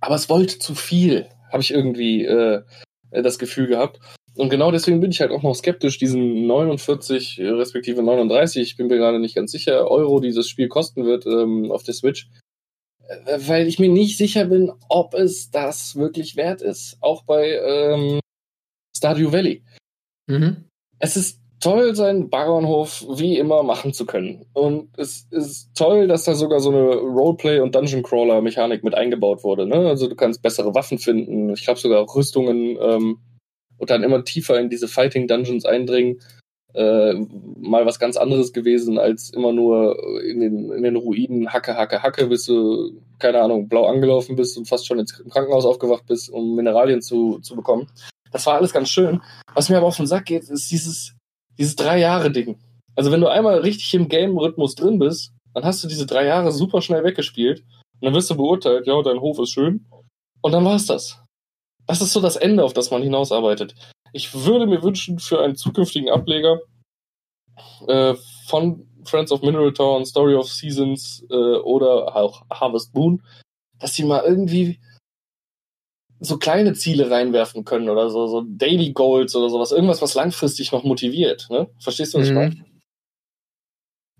Aber es wollte zu viel habe ich irgendwie äh, das Gefühl gehabt. Und genau deswegen bin ich halt auch noch skeptisch, diesen 49 respektive 39, ich bin mir gerade nicht ganz sicher, Euro dieses Spiel kosten wird ähm, auf der Switch. Äh, weil ich mir nicht sicher bin, ob es das wirklich wert ist. Auch bei ähm, Stardew Valley. Mhm. Es ist toll, seinen Bauernhof wie immer machen zu können. Und es ist toll, dass da sogar so eine Roleplay- und Dungeon-Crawler-Mechanik mit eingebaut wurde. Ne? Also du kannst bessere Waffen finden, ich glaube sogar Rüstungen ähm, und dann immer tiefer in diese Fighting-Dungeons eindringen. Äh, mal was ganz anderes gewesen, als immer nur in den, in den Ruinen Hacke, Hacke, Hacke, bis du, keine Ahnung, blau angelaufen bist und fast schon ins Krankenhaus aufgewacht bist, um Mineralien zu, zu bekommen. Das war alles ganz schön. Was mir aber auf den Sack geht, ist dieses, dieses drei Jahre Ding. Also wenn du einmal richtig im Game-Rhythmus drin bist, dann hast du diese drei Jahre super schnell weggespielt und dann wirst du beurteilt, ja, dein Hof ist schön und dann war's das. Das ist so das Ende, auf das man hinausarbeitet. Ich würde mir wünschen für einen zukünftigen Ableger äh, von Friends of Mineral Town, Story of Seasons äh, oder auch Harvest Moon, dass sie mal irgendwie so kleine Ziele reinwerfen können oder so, so Daily Goals oder sowas, irgendwas, was langfristig noch motiviert. Ne? Verstehst du, was mhm. ich meine?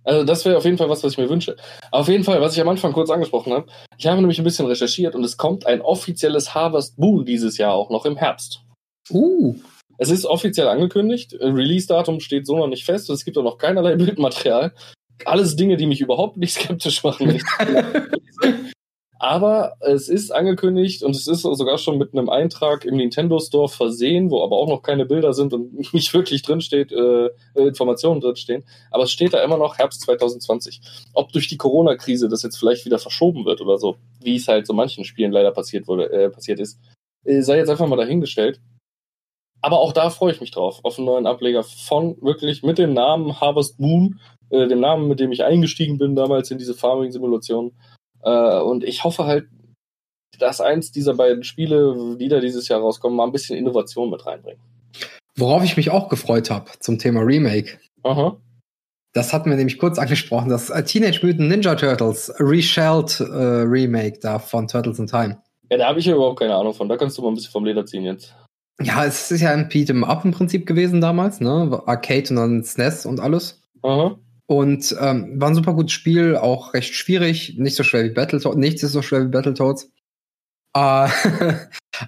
Also das wäre auf jeden Fall was, was ich mir wünsche. auf jeden Fall, was ich am Anfang kurz angesprochen habe, ich habe nämlich ein bisschen recherchiert und es kommt ein offizielles Harvest Moon dieses Jahr auch noch im Herbst. Uh. Es ist offiziell angekündigt. Release-Datum steht so noch nicht fest. Es gibt auch noch keinerlei Bildmaterial. Alles Dinge, die mich überhaupt nicht skeptisch machen. Aber es ist angekündigt und es ist sogar schon mit einem Eintrag im Nintendo Store versehen, wo aber auch noch keine Bilder sind und nicht wirklich drinsteht, äh, Informationen drinstehen. Aber es steht da immer noch Herbst 2020. Ob durch die Corona-Krise das jetzt vielleicht wieder verschoben wird oder so, wie es halt so manchen Spielen leider passiert wurde, äh, passiert ist, äh, sei jetzt einfach mal dahingestellt. Aber auch da freue ich mich drauf, auf einen neuen Ableger von wirklich mit dem Namen Harvest Moon, äh, dem Namen, mit dem ich eingestiegen bin damals in diese Farming-Simulation. Äh, und ich hoffe halt, dass eins dieser beiden Spiele, die da dieses Jahr rauskommen, mal ein bisschen Innovation mit reinbringen. Worauf ich mich auch gefreut habe zum Thema Remake. Aha. Das hatten wir nämlich kurz angesprochen, das äh, Teenage Mutant Ninja Turtles Reshelled äh, Remake da von Turtles in Time. Ja, da habe ich ja überhaupt keine Ahnung von. Da kannst du mal ein bisschen vom Leder ziehen jetzt. Ja, es ist ja ein Beat'em Up im Prinzip gewesen damals, ne? Arcade und dann SNES und alles. Aha. Und ähm, war ein super gutes Spiel, auch recht schwierig, nicht so schwer wie Battletoads, nichts ist so schwer wie Battletoads. Äh,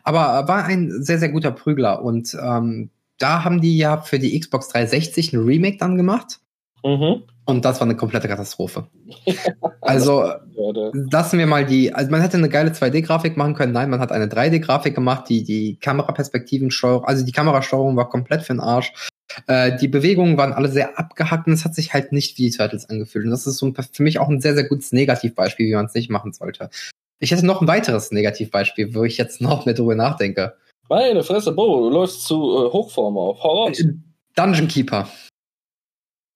aber war ein sehr, sehr guter Prügler. Und ähm, da haben die ja für die Xbox 360 ein Remake dann gemacht. Mhm. Und das war eine komplette Katastrophe. also lassen wir mal die, also man hätte eine geile 2D-Grafik machen können. Nein, man hat eine 3D-Grafik gemacht, die die Kameraperspektivensteuerung, also die Kamerasteuerung war komplett für den Arsch. Äh, die Bewegungen waren alle sehr abgehackt und es hat sich halt nicht wie die Turtles angefühlt. Und das ist so für mich auch ein sehr, sehr gutes Negativbeispiel, wie man es nicht machen sollte. Ich hätte noch ein weiteres Negativbeispiel, wo ich jetzt noch mehr drüber nachdenke. Meine Fresse, Bo, du läufst zu äh, Hochform auf. Hau raus. Äh, Dungeon Keeper.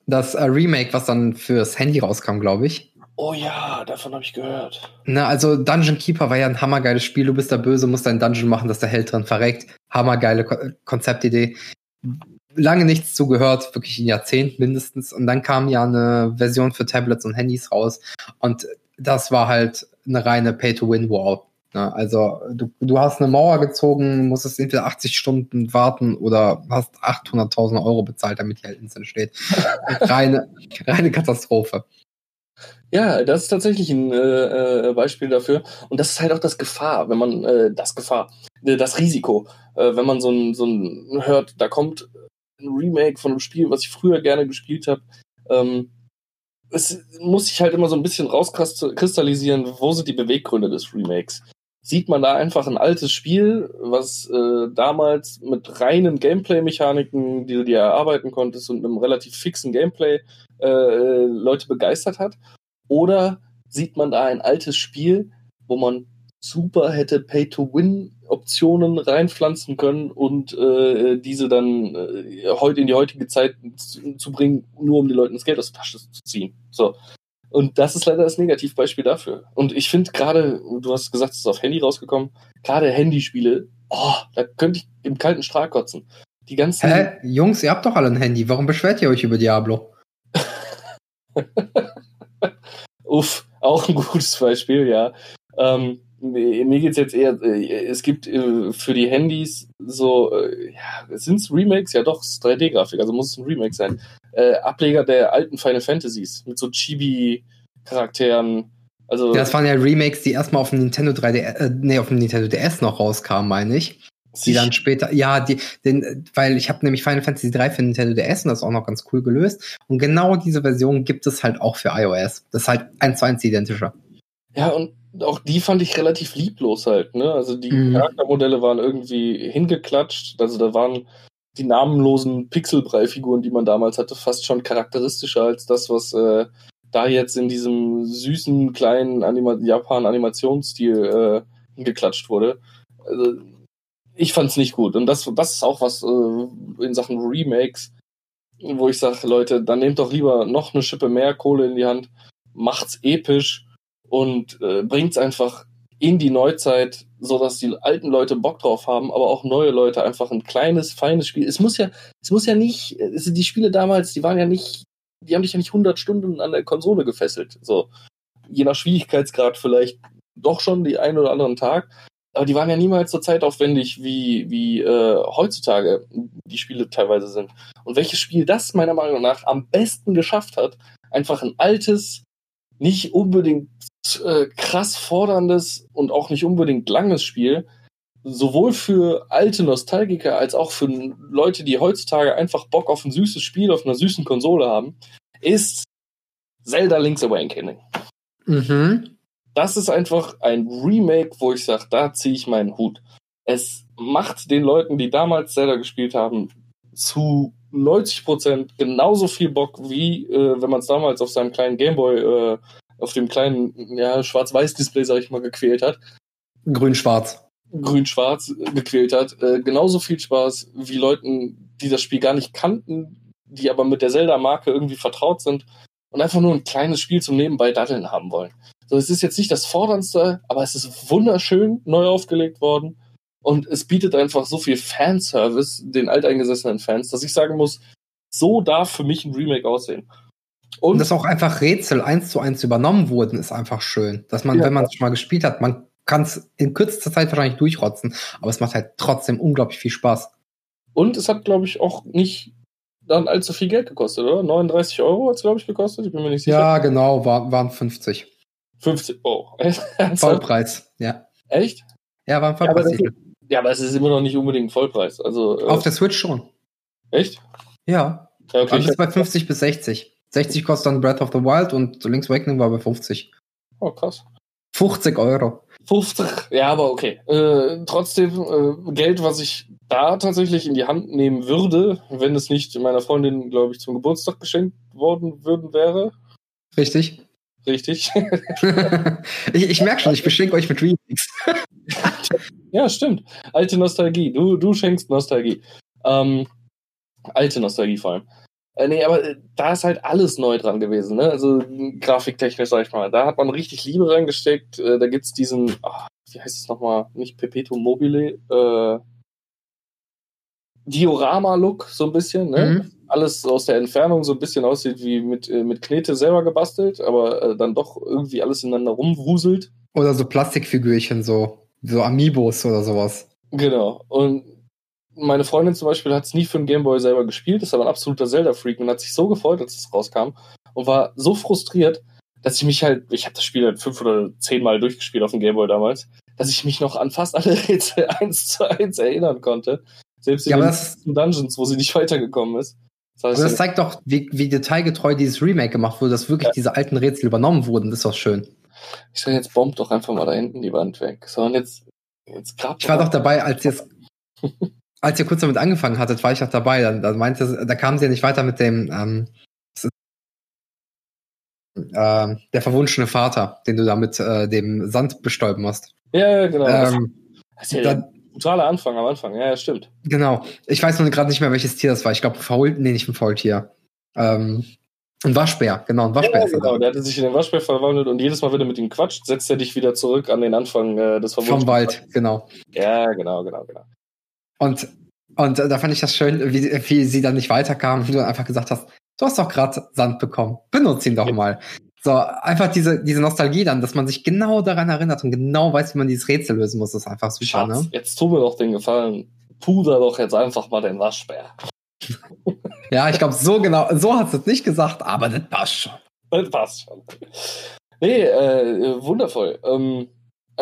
Das äh, Remake, was dann fürs Handy rauskam, glaube ich. Oh ja, davon habe ich gehört. Na, also Dungeon Keeper war ja ein hammergeiles Spiel. Du bist der Böse, musst deinen Dungeon machen, dass der Held drin verreckt. Hammergeile Ko Konzeptidee lange nichts zugehört, wirklich ein Jahrzehnt mindestens. Und dann kam ja eine Version für Tablets und Handys raus. Und das war halt eine reine Pay-to-Win-Wall. Ne? Also du, du hast eine Mauer gezogen, musstest entweder 80 Stunden warten oder hast 800.000 Euro bezahlt, damit die halt instant steht. reine, reine Katastrophe. Ja, das ist tatsächlich ein äh, äh, Beispiel dafür. Und das ist halt auch das Gefahr, wenn man äh, das Gefahr, äh, das Risiko, äh, wenn man so ein, so ein hört, da kommt Remake von einem Spiel, was ich früher gerne gespielt habe. Ähm, es muss sich halt immer so ein bisschen rauskristallisieren, wo sind die Beweggründe des Remakes. Sieht man da einfach ein altes Spiel, was äh, damals mit reinen Gameplay-Mechaniken, die du dir erarbeiten konntest und einem relativ fixen Gameplay äh, Leute begeistert hat? Oder sieht man da ein altes Spiel, wo man super hätte Pay-to-Win-Optionen reinpflanzen können und äh, diese dann äh, heute in die heutige Zeit zu, zu, bringen, nur um den Leuten das Geld aus der Tasche zu ziehen. So. Und das ist leider das Negativbeispiel dafür. Und ich finde gerade, du hast gesagt, es ist auf Handy rausgekommen, gerade Handyspiele, oh, da könnte ich im kalten Strahl kotzen. Die ganzen. Hä? Jungs, ihr habt doch alle ein Handy. Warum beschwert ihr euch über Diablo? Uff, auch ein gutes Beispiel, ja. Ähm, mir geht's jetzt eher, äh, es gibt äh, für die Handys so, äh, ja, sind es Remakes? Ja doch, es ist 3D-Grafik, also muss es ein Remake sein. Äh, Ableger der alten Final Fantasies mit so Chibi-Charakteren. Also, das waren ja Remakes, die erstmal auf dem Nintendo 3D, äh, nee, auf dem Nintendo DS noch rauskamen, meine ich. Die dann später, ja, die, den, weil ich habe nämlich Final Fantasy 3 für Nintendo DS und das ist auch noch ganz cool gelöst. Und genau diese Version gibt es halt auch für iOS. Das ist halt eins zu eins identischer. Ja, und auch die fand ich relativ lieblos halt, ne? Also die mhm. Charaktermodelle waren irgendwie hingeklatscht. Also da waren die namenlosen Pixelbrei-Figuren, die man damals hatte, fast schon charakteristischer als das, was äh, da jetzt in diesem süßen, kleinen Anima Japan-Animationsstil äh, hingeklatscht wurde. Also, ich fand's nicht gut. Und das, das ist auch was äh, in Sachen Remakes, wo ich sage, Leute, dann nehmt doch lieber noch eine Schippe mehr Kohle in die Hand, macht's episch und äh, bringt's einfach in die Neuzeit, so dass die alten Leute Bock drauf haben, aber auch neue Leute einfach ein kleines, feines Spiel. Es muss ja, es muss ja nicht, die Spiele damals, die waren ja nicht, die haben dich ja nicht 100 Stunden an der Konsole gefesselt. So, je nach Schwierigkeitsgrad vielleicht doch schon die einen oder anderen Tag, aber die waren ja niemals so zeitaufwendig wie, wie äh, heutzutage die Spiele teilweise sind. Und welches Spiel das meiner Meinung nach am besten geschafft hat, einfach ein altes, nicht unbedingt äh, krass forderndes und auch nicht unbedingt langes Spiel, sowohl für alte Nostalgiker als auch für Leute, die heutzutage einfach Bock auf ein süßes Spiel auf einer süßen Konsole haben, ist Zelda Link's Awakening. Mhm das ist einfach ein Remake, wo ich sage, da ziehe ich meinen Hut. Es macht den Leuten, die damals Zelda gespielt haben, zu 90 Prozent genauso viel Bock, wie äh, wenn man es damals auf seinem kleinen Gameboy, äh, auf dem kleinen ja, Schwarz-Weiß-Display, sag ich mal, gequält hat. Grün-Schwarz. Grün-Schwarz äh, gequält hat. Äh, genauso viel Spaß wie Leuten, die das Spiel gar nicht kannten, die aber mit der Zelda-Marke irgendwie vertraut sind und einfach nur ein kleines Spiel zum Nebenbei daddeln haben wollen. So, es ist jetzt nicht das Forderndste, aber es ist wunderschön neu aufgelegt worden. Und es bietet einfach so viel Fanservice den alteingesessenen Fans, dass ich sagen muss, so darf für mich ein Remake aussehen. Und, und dass auch einfach Rätsel eins zu eins übernommen wurden, ist einfach schön. Dass man, ja, wenn man es schon mal gespielt hat, man kann es in kürzester Zeit wahrscheinlich durchrotzen, aber es macht halt trotzdem unglaublich viel Spaß. Und es hat, glaube ich, auch nicht dann allzu viel Geld gekostet, oder? 39 Euro hat es, glaube ich, gekostet. Ich bin mir nicht sicher. Ja, genau, war, waren 50. 50 Euro. Vollpreis, ja. Echt? Ja, war ein Vollpreis. Ja aber, ist, ja, aber es ist immer noch nicht unbedingt Vollpreis. Also, äh, Auf der Switch schon. Echt? Ja. ja okay, also ist bei 50 bis 60. 60 kostet dann Breath of the Wild und Link's Awakening war bei 50. Oh, krass. 50 Euro. 50, ja, aber okay. Äh, trotzdem äh, Geld, was ich da tatsächlich in die Hand nehmen würde, wenn es nicht meiner Freundin, glaube ich, zum Geburtstag geschenkt worden würden wäre. Richtig. Richtig. ich, ich merke schon, ich beschenke euch mit Remakes. ja, stimmt. Alte Nostalgie. Du, du schenkst Nostalgie. Ähm, alte Nostalgie vor allem. Äh, nee, aber äh, da ist halt alles neu dran gewesen, ne? Also grafiktechnisch, sag ich mal. Da hat man richtig Liebe reingesteckt. Äh, da gibt's diesen, oh, wie heißt es nochmal? Nicht Perpetuum mobile, äh, Diorama-Look, so ein bisschen, ne? Mhm alles aus der Entfernung so ein bisschen aussieht wie mit, äh, mit Knete selber gebastelt, aber äh, dann doch irgendwie alles ineinander rumwuselt. Oder so Plastikfigürchen, so, so Amiibos oder sowas. Genau. Und meine Freundin zum Beispiel hat es nie für den Gameboy selber gespielt, ist aber ein absoluter Zelda-Freak und hat sich so gefreut, als es rauskam und war so frustriert, dass ich mich halt, ich habe das Spiel halt fünf oder zehn Mal durchgespielt auf dem Gameboy damals, dass ich mich noch an fast alle Rätsel eins zu eins erinnern konnte. Selbst in ja, den Dungeons, wo sie nicht weitergekommen ist. Das, heißt, das zeigt doch, wie, wie detailgetreu dieses Remake gemacht wurde, dass wirklich ja. diese alten Rätsel übernommen wurden. Das ist doch schön. Ich sag, jetzt bombt doch einfach mal da hinten die Wand weg. So, und jetzt, jetzt grab Ich war doch dabei, als jetzt, als ihr kurz damit angefangen hattet, war ich auch dabei. Dann, dann meinte, da kamen sie ja nicht weiter mit dem, ähm, äh, der verwunschene Vater, den du da mit äh, dem Sand bestäuben hast. Ja, genau. Ähm, das ist ja dann, brutaler Anfang am Anfang, ja, ja stimmt. Genau. Ich weiß nur gerade nicht mehr, welches Tier das war. Ich glaube, Faul, nee, nicht ein Faultier. Ähm, ein Waschbär, genau, ein Waschbär. Ja, genau, der hatte sich in den Waschbär verwandelt und jedes Mal, wenn du mit ihm quatscht, setzt er dich wieder zurück an den Anfang äh, des Vom Wald, genau. Ja, genau, genau, genau. Und, und da fand ich das schön, wie, wie sie dann nicht weiterkam und du einfach gesagt hast, du hast doch gerade Sand bekommen, benutze ihn doch ja. mal. So, einfach diese, diese Nostalgie dann, dass man sich genau daran erinnert und genau weiß, wie man dieses Rätsel lösen muss, ist einfach super, Schatz, ne? Jetzt tu mir doch den Gefallen, puder doch jetzt einfach mal den Waschbär. ja, ich glaube, so genau, so hat es nicht gesagt, aber das passt schon. Das passt schon. Nee, äh, wundervoll. Ähm,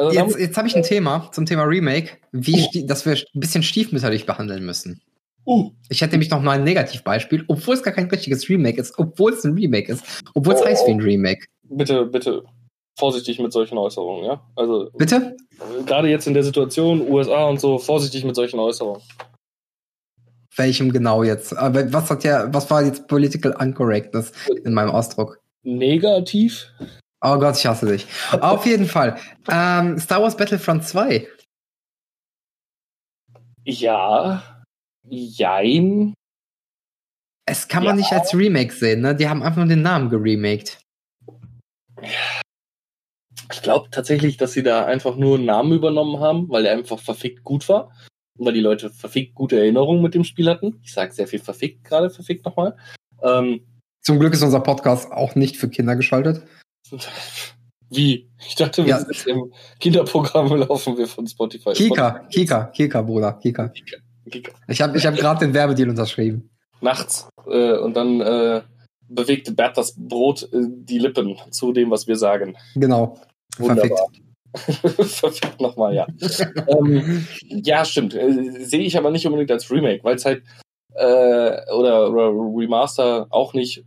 Also jetzt jetzt habe ich ein Thema zum Thema Remake, wie oh. dass wir ein bisschen stiefmütterlich behandeln müssen. Uh. Ich hätte nämlich noch mal ein Negativbeispiel, obwohl es gar kein richtiges Remake ist, obwohl es ein Remake ist, obwohl es oh, heißt wie ein Remake. Bitte, bitte, vorsichtig mit solchen Äußerungen, ja? Also bitte. Gerade jetzt in der Situation USA und so vorsichtig mit solchen Äußerungen. Welchem genau jetzt? Aber was hat ja, was war jetzt political uncorrectness in meinem Ausdruck? Negativ. Oh Gott, ich hasse dich. Auf jeden Fall. Ähm, Star Wars Battlefront 2. Ja. Jein. Es kann man ja. nicht als Remake sehen, ne? Die haben einfach nur den Namen geremaked. Ich glaube tatsächlich, dass sie da einfach nur einen Namen übernommen haben, weil der einfach verfickt gut war. Und weil die Leute verfickt gute Erinnerungen mit dem Spiel hatten. Ich sage sehr viel verfickt gerade, verfickt nochmal. Ähm, Zum Glück ist unser Podcast auch nicht für Kinder geschaltet. Wie? Ich dachte, wir ja. sind im Kinderprogramm laufen wir von Spotify. Kika, Spotify. Kika, Kika, Bruder, Kika. Kika. Kika. Ich habe ich hab gerade den Werbedeal unterschrieben. Nachts. Äh, und dann äh, bewegte Bert das Brot äh, die Lippen zu dem, was wir sagen. Genau. Wunderbar. Perfekt. Perfekt nochmal, ja. ähm, ja, stimmt. Äh, Sehe ich aber nicht unbedingt als Remake, weil es halt äh, oder, oder Remaster auch nicht,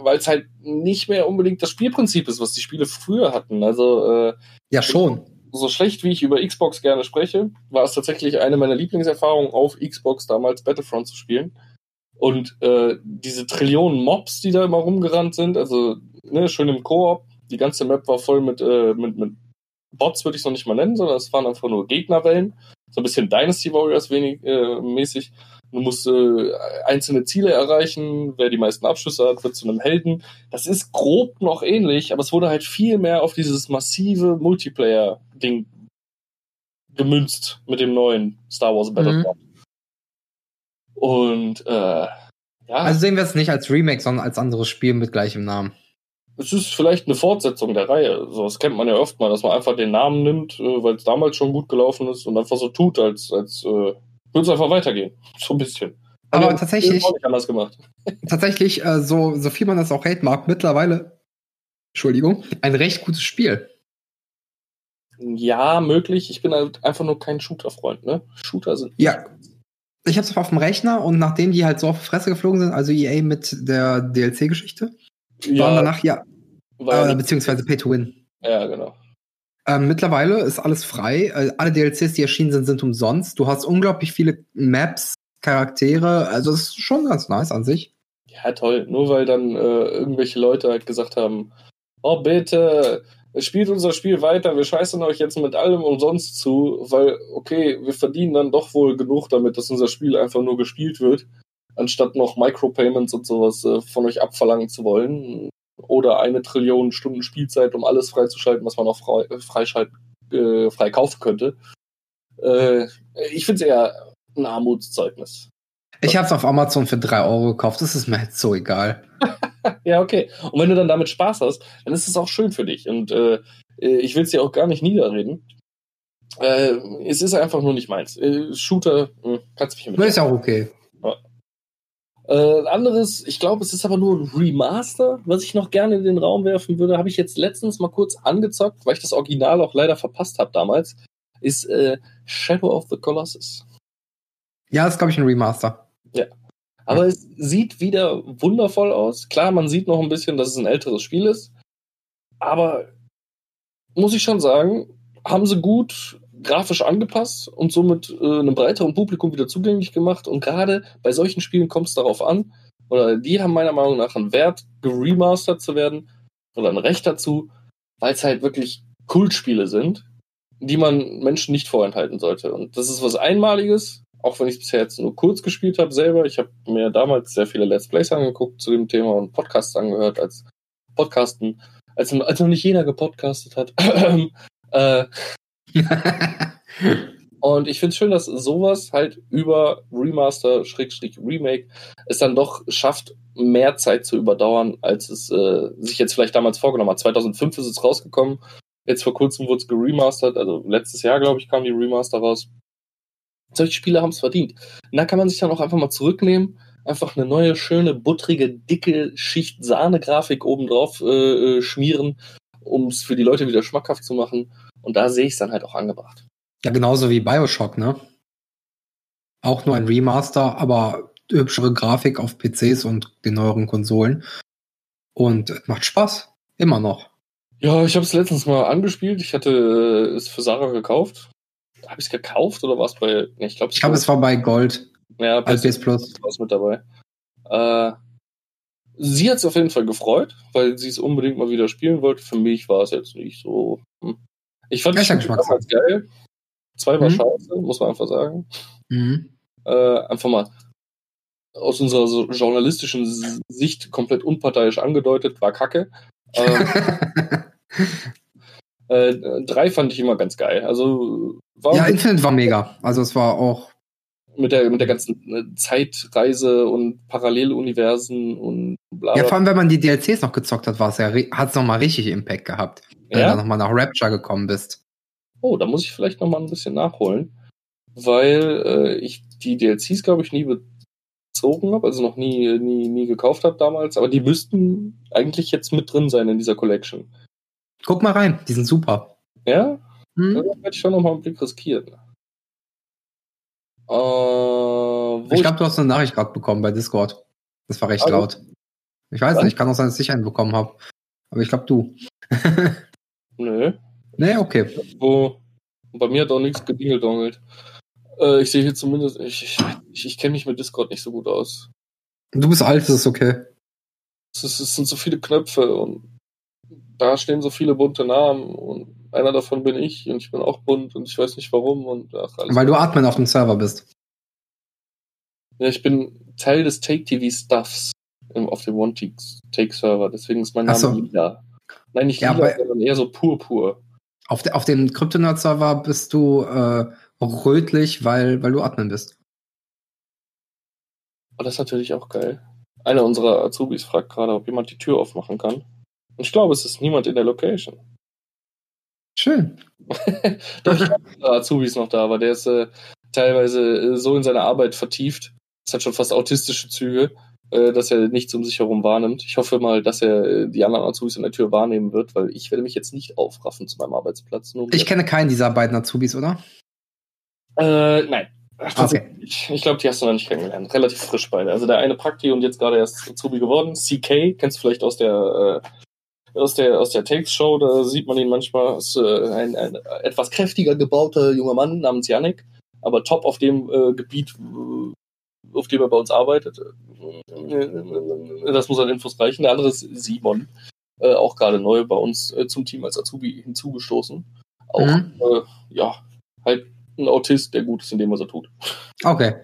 weil es halt nicht mehr unbedingt das Spielprinzip ist, was die Spiele früher hatten. Also äh, ja schon. So schlecht wie ich über Xbox gerne spreche, war es tatsächlich eine meiner Lieblingserfahrungen auf Xbox damals Battlefront zu spielen. Und äh, diese Trillionen Mobs, die da immer rumgerannt sind, also ne, schön im Koop, die ganze Map war voll mit, äh, mit, mit Bots, würde ich es noch nicht mal nennen, sondern es waren einfach nur Gegnerwellen. So ein bisschen Dynasty Warriors wenig, äh, mäßig. Du musst äh, einzelne Ziele erreichen. Wer die meisten Abschlüsse hat, wird zu einem Helden. Das ist grob noch ähnlich, aber es wurde halt viel mehr auf dieses massive Multiplayer-Ding gemünzt mit dem neuen Star Wars Battlefront. Mhm. Und äh, ja. Also sehen wir es nicht als Remake, sondern als anderes Spiel mit gleichem Namen. Es ist vielleicht eine Fortsetzung der Reihe. So, das kennt man ja oft mal, dass man einfach den Namen nimmt, äh, weil es damals schon gut gelaufen ist und einfach so tut, als, als äh, würde es einfach weitergehen. So ein bisschen. Aber, Aber tatsächlich. Auch nicht anders gemacht. Tatsächlich, äh, so, so viel man das auch hate mag, mittlerweile, Entschuldigung, ein recht gutes Spiel. Ja, möglich. Ich bin halt einfach nur kein Shooter-Freund, ne? Shooter sind. Ja. Ich hab's auf dem Rechner und nachdem die halt so auf die Fresse geflogen sind, also EA mit der DLC-Geschichte, ja, waren danach ja. Äh, beziehungsweise Pay to Win. Ja, genau. Ähm, mittlerweile ist alles frei. Äh, alle DLCs, die erschienen sind, sind umsonst. Du hast unglaublich viele Maps, Charaktere. Also es ist schon ganz nice an sich. Ja, toll. Nur weil dann äh, irgendwelche Leute halt gesagt haben, oh bitte, spielt unser Spiel weiter, wir scheißen euch jetzt mit allem umsonst zu, weil, okay, wir verdienen dann doch wohl genug damit, dass unser Spiel einfach nur gespielt wird, anstatt noch Micropayments und sowas äh, von euch abverlangen zu wollen oder eine Trillion Stunden Spielzeit, um alles freizuschalten, was man noch frei, freischalten, äh, frei kaufen könnte. Äh, ich finde es eher ein Armutszeugnis. Ich habe es auf Amazon für 3 Euro gekauft, das ist mir jetzt so egal. ja, okay. Und wenn du dann damit Spaß hast, dann ist es auch schön für dich. Und äh, ich will es dir auch gar nicht niederreden. Äh, es ist einfach nur nicht meins. Äh, Shooter, mh, hm, kannst mich mit. Ist auch okay. Äh, anderes, ich glaube, es ist aber nur ein Remaster, was ich noch gerne in den Raum werfen würde, habe ich jetzt letztens mal kurz angezockt, weil ich das Original auch leider verpasst habe damals, ist äh, Shadow of the Colossus. Ja, das ist, glaube ich, ein Remaster. Ja. Aber ja. es sieht wieder wundervoll aus. Klar, man sieht noch ein bisschen, dass es ein älteres Spiel ist. Aber muss ich schon sagen, haben sie gut grafisch angepasst und somit äh, einem breiteren Publikum wieder zugänglich gemacht. Und gerade bei solchen Spielen kommt es darauf an, oder die haben meiner Meinung nach einen Wert, geremastert zu werden oder ein Recht dazu, weil es halt wirklich Kultspiele sind, die man Menschen nicht vorenthalten sollte. Und das ist was Einmaliges, auch wenn ich es bisher jetzt nur kurz gespielt habe selber. Ich habe mir damals sehr viele Let's Plays angeguckt zu dem Thema und Podcasts angehört als Podcasten, als, als noch nicht jeder gepodcastet hat. äh, und ich finde es schön, dass sowas halt über Remaster, Schrägstrich Remake, es dann doch schafft, mehr Zeit zu überdauern, als es äh, sich jetzt vielleicht damals vorgenommen hat. 2005 ist es rausgekommen, jetzt vor kurzem wurde es geremastert, also letztes Jahr, glaube ich, kam die Remaster raus. Solche Spiele haben es verdient. Und da kann man sich dann auch einfach mal zurücknehmen, einfach eine neue, schöne, buttrige, dicke Schicht Sahne-Grafik obendrauf äh, äh schmieren, um es für die Leute wieder schmackhaft zu machen Und da sehe ich es dann halt auch angebracht. Ja, genauso wie Bioshock, ne? Auch nur ein Remaster, aber hübschere Grafik auf PCs und den neueren Konsolen. Und macht Spaß. Immer noch. Ja, ich habe es letztens mal angespielt. Ich hatte äh, es für Sarah gekauft. Habe ich es gekauft oder war es bei. Nee, ich glaube, ich glaub, es war bei Gold. Ja, bei PS Plus. War mit dabei. Äh, sie hat es auf jeden Fall gefreut, weil sie es unbedingt mal wieder spielen wollte. Für mich war es jetzt nicht so. Hm. Ich fand es damals geil. Zwei war mhm. scheiße, muss man einfach sagen. Mhm. Äh, einfach mal aus unserer so journalistischen Sicht komplett unparteiisch angedeutet, war kacke. Ähm, äh, drei fand ich immer ganz geil. Also war ja, Infinite war mega. Also es war auch mit der mit der ganzen äh, Zeitreise und Paralleluniversen und bla. Ja, vor allem wenn man die DLCs noch gezockt hat, war es ja hat es noch mal richtig Impact gehabt, wenn ja? du noch mal nach Rapture gekommen bist. Oh, da muss ich vielleicht noch mal ein bisschen nachholen, weil äh, ich die DLCs glaube ich nie bezogen habe, also noch nie nie nie gekauft habe damals, aber die müssten eigentlich jetzt mit drin sein in dieser Collection. Guck mal rein, die sind super. Ja? Hm? Da werde ich schon noch mal einen Blick riskieren. Äh, ich glaube, du hast eine Nachricht gerade bekommen bei Discord. Das war recht also, laut. Ich weiß nicht, kann auch sein, dass ich einen bekommen habe. Aber ich glaube, du. Nö. Nee, okay. Wo, bei mir hat auch nichts gedingeldongelt. Äh, ich sehe hier zumindest, ich, ich, ich, kenne mich mit Discord nicht so gut aus. Du bist alt, das ist okay. Es, ist, es sind so viele Knöpfe und da stehen so viele bunte Namen und einer davon bin ich und ich bin auch bunt und ich weiß nicht warum und ach, Weil du Admin auf dem Server bist. Ja, ich bin Teil des Take TV Stuffs auf dem One Take Server, deswegen ist mein Name so. Lila. Nein, nicht ja, Lila, sondern eher so purpur. Auf, de, auf dem Kryptonaut Server bist du äh, rötlich, weil, weil du Admin bist. Oh, das ist natürlich auch geil. Einer unserer Azubis fragt gerade, ob jemand die Tür aufmachen kann. Und ich glaube, es ist niemand in der Location. Schön. Doch, ich habe Azubis noch da, aber der ist äh, teilweise äh, so in seine Arbeit vertieft. Es hat schon fast autistische Züge, äh, dass er nichts um sich herum wahrnimmt. Ich hoffe mal, dass er äh, die anderen Azubis an der Tür wahrnehmen wird, weil ich werde mich jetzt nicht aufraffen zu meinem Arbeitsplatz. ich kenne keinen dieser beiden Azubis, oder? Äh, nein. Okay. Ich, ich glaube, die hast du noch nicht kennengelernt. Relativ frisch beide. Also der eine Prakti und jetzt gerade erst Azubi geworden. CK, kennst du vielleicht aus der äh, aus der, aus der Takes-Show, da sieht man ihn manchmal, ist äh, ein, ein etwas kräftiger gebauter junger Mann namens Yannick, aber top auf dem äh, Gebiet, auf dem er bei uns arbeitet. Das muss an Infos reichen. Der andere ist Simon, äh, auch gerade neu bei uns äh, zum Team als Azubi hinzugestoßen. Auch, mhm. Äh, ja, halt ein Autist, der gut ist in dem, was er tut. Okay.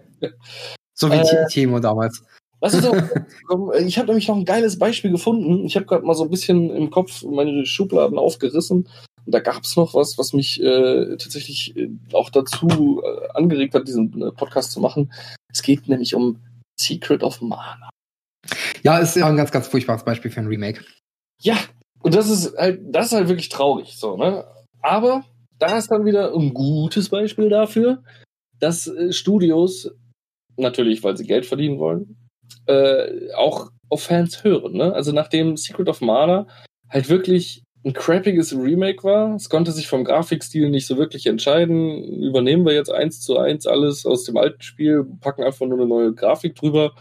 So wie äh, Timo damals. Was ist auch, ich habe nämlich noch ein geiles Beispiel gefunden. Ich habe gerade mal so ein bisschen im Kopf meine Schubladen aufgerissen. Und da gab es noch was, was mich äh, tatsächlich äh, auch dazu äh, angeregt hat, diesen äh, Podcast zu machen. Es geht nämlich um Secret of Mana. Ja, ist ja ein ganz, ganz furchtbares Beispiel für ein Remake. Ja, und das ist halt, das ist halt wirklich traurig, so, ne? Aber da ist dann wieder ein gutes Beispiel dafür, dass äh, Studios, natürlich, weil sie Geld verdienen wollen, äh, auch auf Fans hören. Ne? Also nachdem Secret of Mana halt wirklich ein crappiges Remake war, es konnte sich vom Grafikstil nicht so wirklich entscheiden, übernehmen wir jetzt eins zu eins alles aus dem alten Spiel, packen einfach nur eine neue Grafik drüber,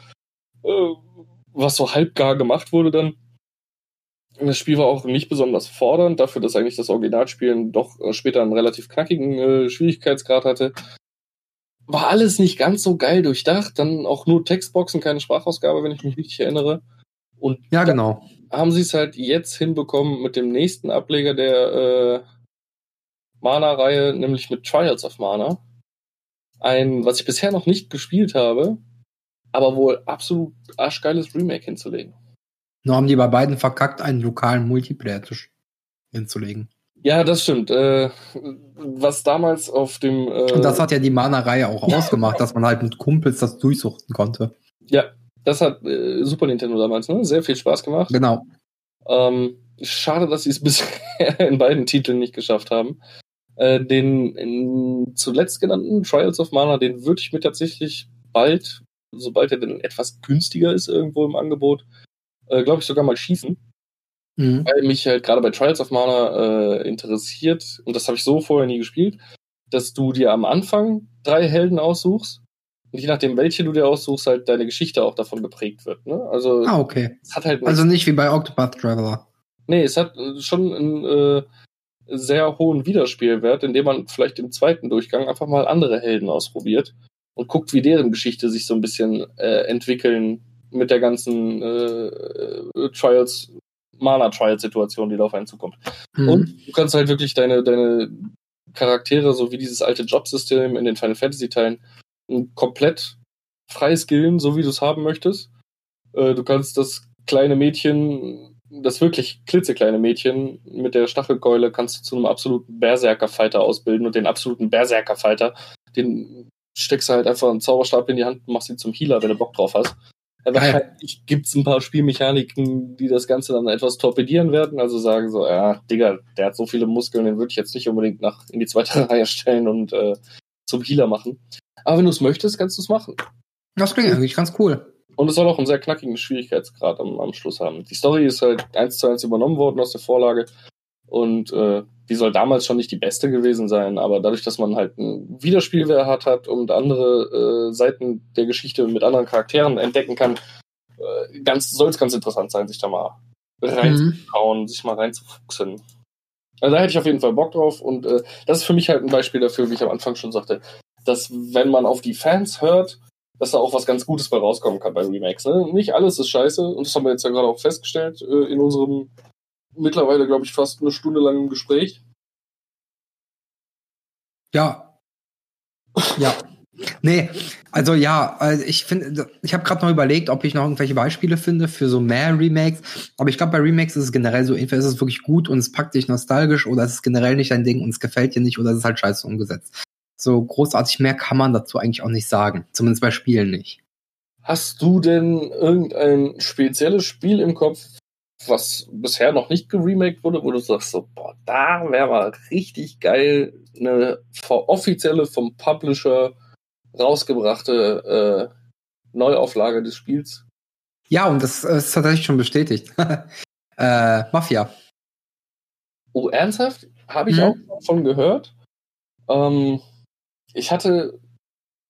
äh, was so halbgar gemacht wurde dann. Das Spiel war auch nicht besonders fordernd, dafür, dass eigentlich das Originalspielen doch äh, später einen relativ knackigen äh, Schwierigkeitsgrad hatte war alles nicht ganz so geil durchdacht. Dann auch nur Textboxen, keine Sprachausgabe, wenn ich mich richtig erinnere. Und ja, genau. Haben sie es halt jetzt hinbekommen mit dem nächsten Ableger der äh, Mana-Reihe, nämlich mit Trials of Mana. Ein, was ich bisher noch nicht gespielt habe, aber wohl absolut arschgeiles Remake hinzulegen. Nur haben die bei beiden verkackt, einen lokalen Multiplayer hinzulegen. Ja, das stimmt. Äh, was damals auf dem. Äh, Und das hat ja die Mana-Reihe auch ausgemacht, dass man halt mit Kumpels das durchsuchten konnte. Ja, das hat äh, Super Nintendo damals ne? sehr viel Spaß gemacht. Genau. Ähm, schade, dass sie es bisher in beiden Titeln nicht geschafft haben. Äh, den zuletzt genannten Trials of Mana, den würde ich mir tatsächlich bald, sobald er denn etwas günstiger ist irgendwo im Angebot, äh, glaube ich sogar mal schießen mhm. weil mich halt gerade bei Trials of Mana äh, interessiert, und das habe ich so vorher nie gespielt, dass du dir am Anfang drei Helden aussuchst und je nachdem, welche du dir aussuchst, halt deine Geschichte auch davon geprägt wird. Ne? Also, ah, okay. Es hat halt also nicht wie bei Octopath Traveler. Nee, es hat schon einen äh, sehr hohen Wiederspielwert, indem man vielleicht im zweiten Durchgang einfach mal andere Helden ausprobiert und guckt, wie deren Geschichte sich so ein bisschen äh, entwickeln mit der ganzen äh, Trials, Mana-Trial-Situation, die da auf einen zukommt. Mhm. Und du kannst halt wirklich deine, deine Charaktere, so wie dieses alte Jobsystem in den Final Fantasy-Teilen, komplett frei skillen, so wie du es haben möchtest. Äh, du kannst das kleine Mädchen, das wirklich klitzekleine Mädchen mit der Stachelkeule kannst du zu einem absoluten Berserker-Fighter ausbilden und den absoluten Berserker-Fighter, den steckst du halt einfach einen Zauberstab in die Hand und machst ihn zum Healer, wenn du Bock drauf hast. Ja, wahrscheinlich gibt es ein paar Spielmechaniken, die das Ganze dann etwas torpedieren werden. Also sagen so, ja, Digga, der hat so viele Muskeln, den würde ich jetzt nicht unbedingt nach in die zweite Reihe stellen und äh, zum Healer machen. Aber wenn du es möchtest, kannst du es machen. Das klingt eigentlich ganz cool. Und es soll auch einen sehr knackigen Schwierigkeitsgrad am, am Schluss haben. Die Story ist halt eins zu eins übernommen worden aus der Vorlage. Und äh, die soll damals schon nicht die beste gewesen sein, aber dadurch, dass man halt ein Wiederspielwert hat, hat und andere äh, Seiten der Geschichte mit anderen Charakteren entdecken kann, äh, ganz, soll es ganz interessant sein, sich da mal reinzuschauen, mhm. sich mal reinzufuchsen. Also da hätte ich auf jeden Fall Bock drauf und äh, das ist für mich halt ein Beispiel dafür, wie ich am Anfang schon sagte, dass wenn man auf die Fans hört, dass da auch was ganz Gutes bei rauskommen kann bei Remakes. Ne? Nicht alles ist scheiße und das haben wir jetzt ja gerade auch festgestellt äh, in unserem mittlerweile, glaube ich, fast eine Stunde langen Gespräch. Ja. Ja. Nee, also ja, also ich finde, ich habe gerade noch überlegt, ob ich noch irgendwelche Beispiele finde für so mehr Remakes. Aber ich glaube, bei Remakes ist es generell so, entweder ist es wirklich gut und es packt dich nostalgisch oder es ist generell nicht dein Ding und es gefällt dir nicht oder es ist halt scheiße umgesetzt. So großartig mehr kann man dazu eigentlich auch nicht sagen. Zumindest bei Spielen nicht. Hast du denn irgendein spezielles Spiel im Kopf, was bisher noch nicht geremaked wurde, wo du sagst, so, boah, da wäre mal richtig geil, eine offizielle vom Publisher rausgebrachte äh, Neuauflage des Spiels? Ja, und das ist tatsächlich schon bestätigt. äh, Mafia. Oh, ernsthaft? Habe ich hm. auch von gehört. Ähm, ich hatte,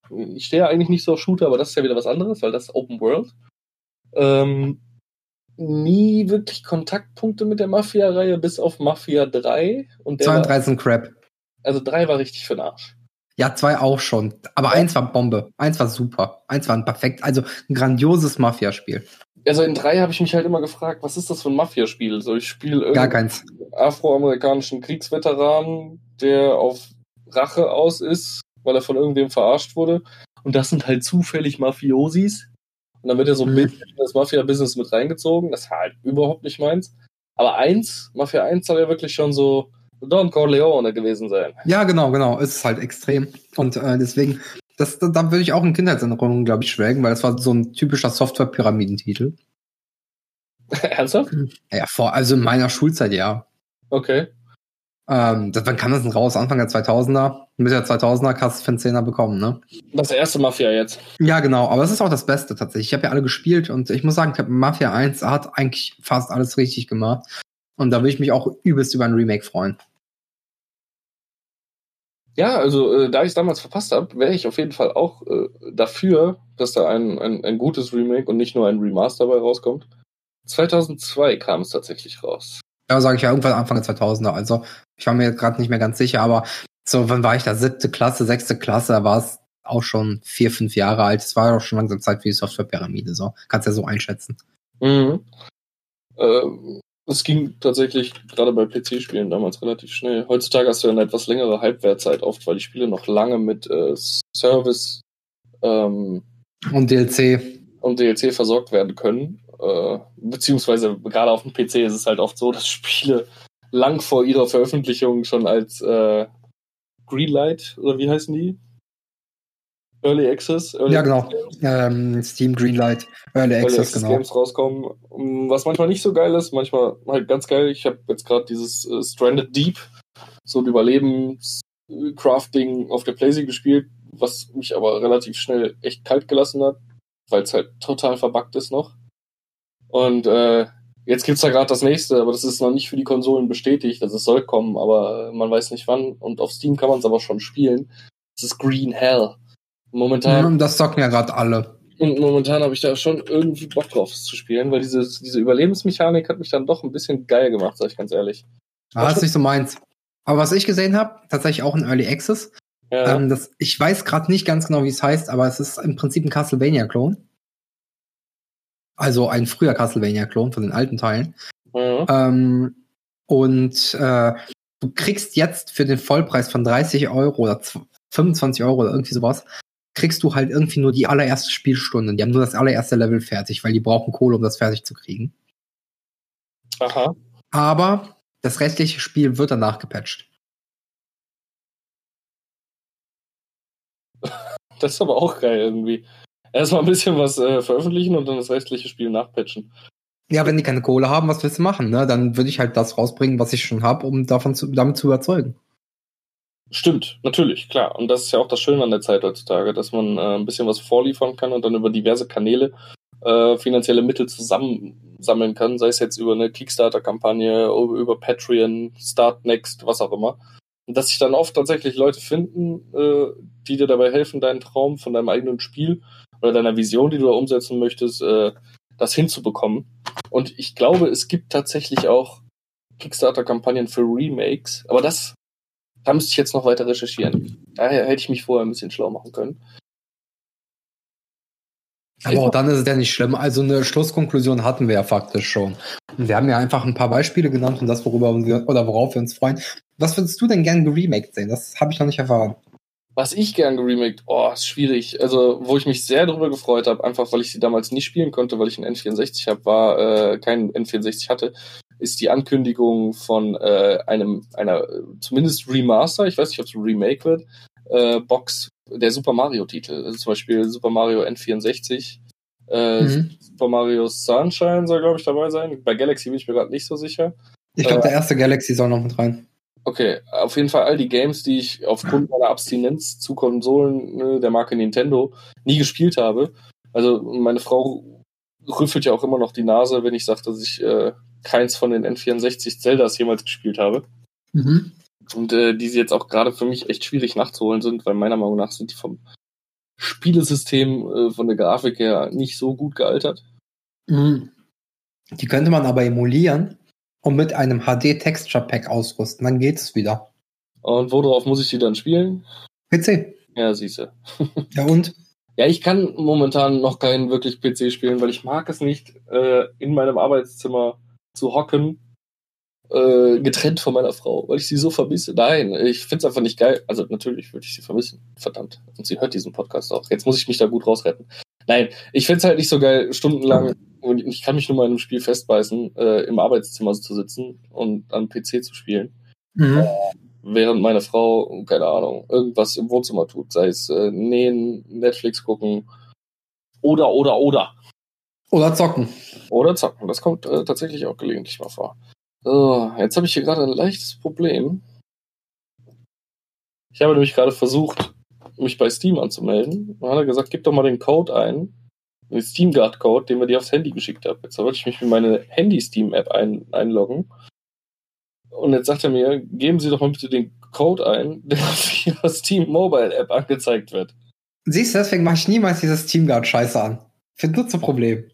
ich stehe eigentlich nicht so auf Shooter, aber das ist ja wieder was anderes, weil das ist Open World. Ähm, nie wirklich Kontaktpunkte mit der Mafia-Reihe, bis auf Mafia 3. Und der 2 und 3 sind Crap. Also 3 war richtig für den Arsch. Ja, zwei auch schon. Aber ja. eins war Bombe. Eins war super. Eins war ein perfekt, also ein grandioses Mafia-Spiel. Also in drei habe ich mich halt immer gefragt, was ist das für ein Mafia-Spiel? So, ich spiele keins. afroamerikanischen Kriegsveteran, der auf Rache aus ist, weil er von irgendwem verarscht wurde. Und das sind halt zufällig Mafiosis. Und dann wird er so ein bisschen in das Mafia-Business mit reingezogen. Das war halt überhaupt nicht meins. Aber eins, Mafia 1 soll ja wirklich schon so Don Corleone gewesen sein. Ja, genau, genau. Es ist halt extrem. Und äh, deswegen, das, da, da würde ich auch in Kindheitserinnerungen, glaube ich, schwelgen, weil das war so ein typischer Software-Pyramidentitel. Ernsthaft? Ja, vor, also in meiner Schulzeit, ja. Okay. Ähm, das, wann kam das denn raus? Anfang der 2000er? Mitte der 2000er hast du für einen Zehner bekommen, ne? Das erste Mafia jetzt. Ja, genau. Aber es ist auch das Beste tatsächlich. Ich habe ja alle gespielt und ich muss sagen, Mafia 1 hat eigentlich fast alles richtig gemacht. Und da würde ich mich auch übelst über ein Remake freuen. Ja, also äh, da ich es damals verpasst habe, wäre ich auf jeden Fall auch äh, dafür, dass da ein, ein, ein gutes Remake und nicht nur ein Remaster dabei rauskommt. 2002 kam es tatsächlich raus. Ja, sage ich ja irgendwann Anfang der 2000er. Also ich war mir gerade nicht mehr ganz sicher, aber so, wann war ich da? Siebte Klasse, sechste Klasse, da war es auch schon vier, fünf Jahre alt. Es war auch schon langsam Zeit für die Softwarepyramide. So, kannst ja so einschätzen. Mhm. Ähm, es ging tatsächlich gerade bei PC-Spielen damals relativ schnell. Heutzutage hast du eine etwas längere Halbwertzeit oft, weil die Spiele noch lange mit äh, Service ähm, und DLC und DLC versorgt werden können. Äh, beziehungsweise gerade auf dem PC ist es halt oft so, dass Spiele lang vor ihrer Veröffentlichung schon als äh, Greenlight oder wie heißen die? Early Access? Early ja, genau. Ähm, Steam Greenlight, Early, Early Access, genau. Games rauskommen. Was manchmal nicht so geil ist, manchmal halt ganz geil. Ich habe jetzt gerade dieses äh, Stranded Deep, so ein Überlebenscrafting auf der PlayStation gespielt, was mich aber relativ schnell echt kalt gelassen hat, weil es halt total verbuggt ist noch. Und äh, Jetzt gibt's da gerade das nächste, aber das ist noch nicht für die Konsolen bestätigt. Also es soll kommen, aber man weiß nicht wann. Und auf Steam kann man es aber schon spielen. Das ist Green Hell. Momentan. das zocken ja gerade alle. Und momentan habe ich da schon irgendwie Bock drauf, es zu spielen, weil diese, diese Überlebensmechanik hat mich dann doch ein bisschen geil gemacht, sag ich ganz ehrlich. Ah, das ist nicht so meins. Aber was ich gesehen habe, tatsächlich auch in Early Access. Ja. Ähm, das, ich weiß gerade nicht ganz genau, wie es heißt, aber es ist im Prinzip ein Castlevania-Klon. Also ein früher Castlevania-Klon von den alten Teilen. Mhm. Ähm, und äh, du kriegst jetzt für den Vollpreis von 30 Euro oder 25 Euro oder irgendwie sowas, kriegst du halt irgendwie nur die allererste Spielstunde. Die haben nur das allererste Level fertig, weil die brauchen Kohle, um das fertig zu kriegen. Aha. Aber das restliche Spiel wird danach gepatcht. Das ist aber auch geil irgendwie. Erstmal ein bisschen was äh, veröffentlichen und dann das restliche Spiel nachpatchen. Ja, wenn die keine Kohle haben, was willst du machen? Ne? Dann würde ich halt das rausbringen, was ich schon habe, um davon zu, damit zu überzeugen. Stimmt, natürlich, klar. Und das ist ja auch das Schöne an der Zeit heutzutage, dass man äh, ein bisschen was vorliefern kann und dann über diverse Kanäle äh, finanzielle Mittel zusammensammeln kann, sei es jetzt über eine Kickstarter-Kampagne, über Patreon, Start Next, was auch immer. Und dass sich dann oft tatsächlich Leute finden, äh, die dir dabei helfen, deinen Traum von deinem eigenen Spiel oder deiner Vision, die du da umsetzen möchtest, äh, das hinzubekommen. Und ich glaube, es gibt tatsächlich auch Kickstarter-Kampagnen für Remakes, aber das, da müsste ich jetzt noch weiter recherchieren. Daher hätte ich mich vorher ein bisschen schlau machen können. Aber auch dann ist es ja nicht schlimm. Also eine Schlusskonklusion hatten wir ja faktisch schon. Und wir haben ja einfach ein paar Beispiele genannt und das, worüber wir, oder worauf wir uns freuen. Was würdest du denn gerne geremaked sehen? Das habe ich noch nicht erfahren. Was ich gern geremaked, oh, ist schwierig. Also, wo ich mich sehr darüber gefreut habe, einfach weil ich sie damals nicht spielen konnte, weil ich einen N64 habe, war äh, kein N64 hatte, ist die Ankündigung von äh, einem einer zumindest Remaster, ich weiß nicht, ob es ein Remake wird, äh, Box der Super Mario-Titel. Also zum Beispiel Super Mario N64. Äh, mhm. Super Mario Sunshine soll, glaube ich, dabei sein. Bei Galaxy bin ich mir gerade nicht so sicher. Ich glaube, äh, der erste Galaxy soll noch mit rein. Okay, auf jeden Fall all die Games, die ich aufgrund meiner Abstinenz zu Konsolen ne, der Marke Nintendo nie gespielt habe. Also meine Frau rüffelt ja auch immer noch die Nase, wenn ich sage, dass ich äh, keins von den N64 Zeldas jemals gespielt habe. Mhm. Und äh, die sie jetzt auch gerade für mich echt schwierig nachzuholen sind, weil meiner Meinung nach sind die vom Spielesystem, äh, von der Grafik her nicht so gut gealtert. Mhm. Die könnte man aber emulieren und mit einem HD Texture Pack ausrüsten, dann geht es wieder. Und worauf muss ich die dann spielen? PC. Ja, siehste. ja und? Ja, ich kann momentan noch keinen wirklich PC spielen, weil ich mag es nicht, äh, in meinem Arbeitszimmer zu hocken äh, getrennt von meiner Frau, weil ich sie so vermisse. Nein, ich finde es einfach nicht geil. Also natürlich würde ich sie vermissen. Verdammt. Und sie hört diesen Podcast auch. Jetzt muss ich mich da gut rausretten. Nein, ich finde es halt nicht so geil, stundenlang, und ich kann mich nur mal in einem Spiel festbeißen, äh, im Arbeitszimmer zu sitzen und am PC zu spielen. Mhm. Äh, während meine Frau, keine Ahnung, irgendwas im Wohnzimmer tut, sei es äh, nähen, Netflix gucken oder, oder, oder. Oder zocken. Oder zocken. Das kommt äh, tatsächlich auch gelegentlich mal vor. So, jetzt habe ich hier gerade ein leichtes Problem. Ich habe nämlich gerade versucht, mich bei Steam anzumelden. Dann hat er gesagt, gib doch mal den Code ein. Den SteamGuard-Code, den wir dir aufs Handy geschickt haben. Jetzt wollte ich mich mit meiner Handy-Steam-App ein, einloggen. Und jetzt sagt er mir, geben Sie doch mal bitte den Code ein, der auf Ihrer Steam Mobile App angezeigt wird. Siehst du, deswegen mache ich niemals dieses SteamGuard-Scheiße an. Finde nur zu Problem.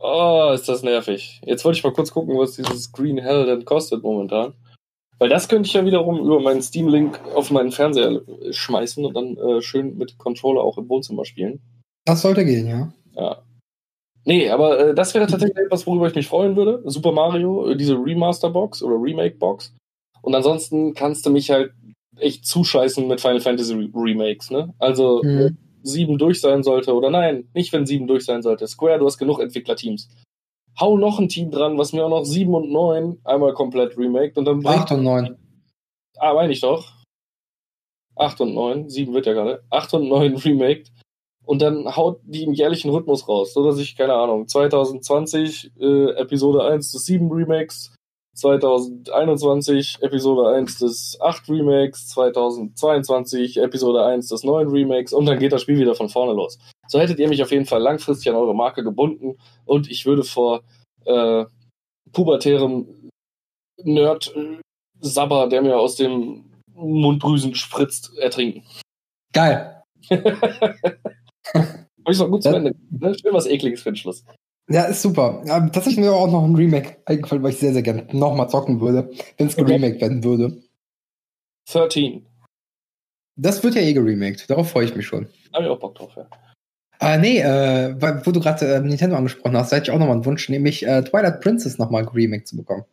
Oh, ist das nervig. Jetzt wollte ich mal kurz gucken, was dieses Green Hell denn kostet momentan. Weil das könnte ich ja wiederum über meinen Steam-Link auf meinen Fernseher schmeißen und dann äh, schön mit Controller auch im Wohnzimmer spielen. Das sollte gehen, ja. Ja. Nee, aber äh, das wäre tatsächlich etwas, worüber ich mich freuen würde. Super Mario, äh, diese Remaster-Box oder Remake-Box. Und ansonsten kannst du mich halt echt zuscheißen mit Final Fantasy Remakes, ne? Also, mhm. 7 durch sein sollte oder nein, nicht wenn 7 durch sein sollte. Square, du hast genug Entwicklerteams. Hau noch ein Team dran, was mir auch noch 7 und 9 einmal komplett remaked und dann 8 und 9. Ah, meine ich doch. 8 und 9, 7 wird ja gerade. 8 und 9 remaked und dann haut die im jährlichen Rhythmus raus, so dass ich, keine Ahnung, 2020 äh, Episode 1 des 7 Remakes, 2021 Episode 1 des 8 Remakes, 2022 Episode 1 des 9 Remakes und dann geht das Spiel wieder von vorne los. So hättet ihr mich auf jeden Fall langfristig an eure Marke gebunden und ich würde vor äh, pubertärem Nerd-Sabber, der mir aus dem Munddrüsen spritzt, ertrinken. Geil. Habe ich noch gut zu Ende. Ne? Schön was Ekliges für den Schluss. Ja, ist super. Ähm, tatsächlich mir auch noch ein Remake eingefallen, weil ich sehr, sehr gerne nochmal zocken würde, wenn es geremaked werden würde. 13. Das wird ja eh geremaked. Darauf freue ich mich schon. Habe ich auch Bock drauf, ja. Äh, nee, äh, wo du gerade äh, Nintendo angesprochen hast, da hätte ich auch nochmal einen Wunsch, nämlich äh, Twilight Princess nochmal geremaked zu bekommen.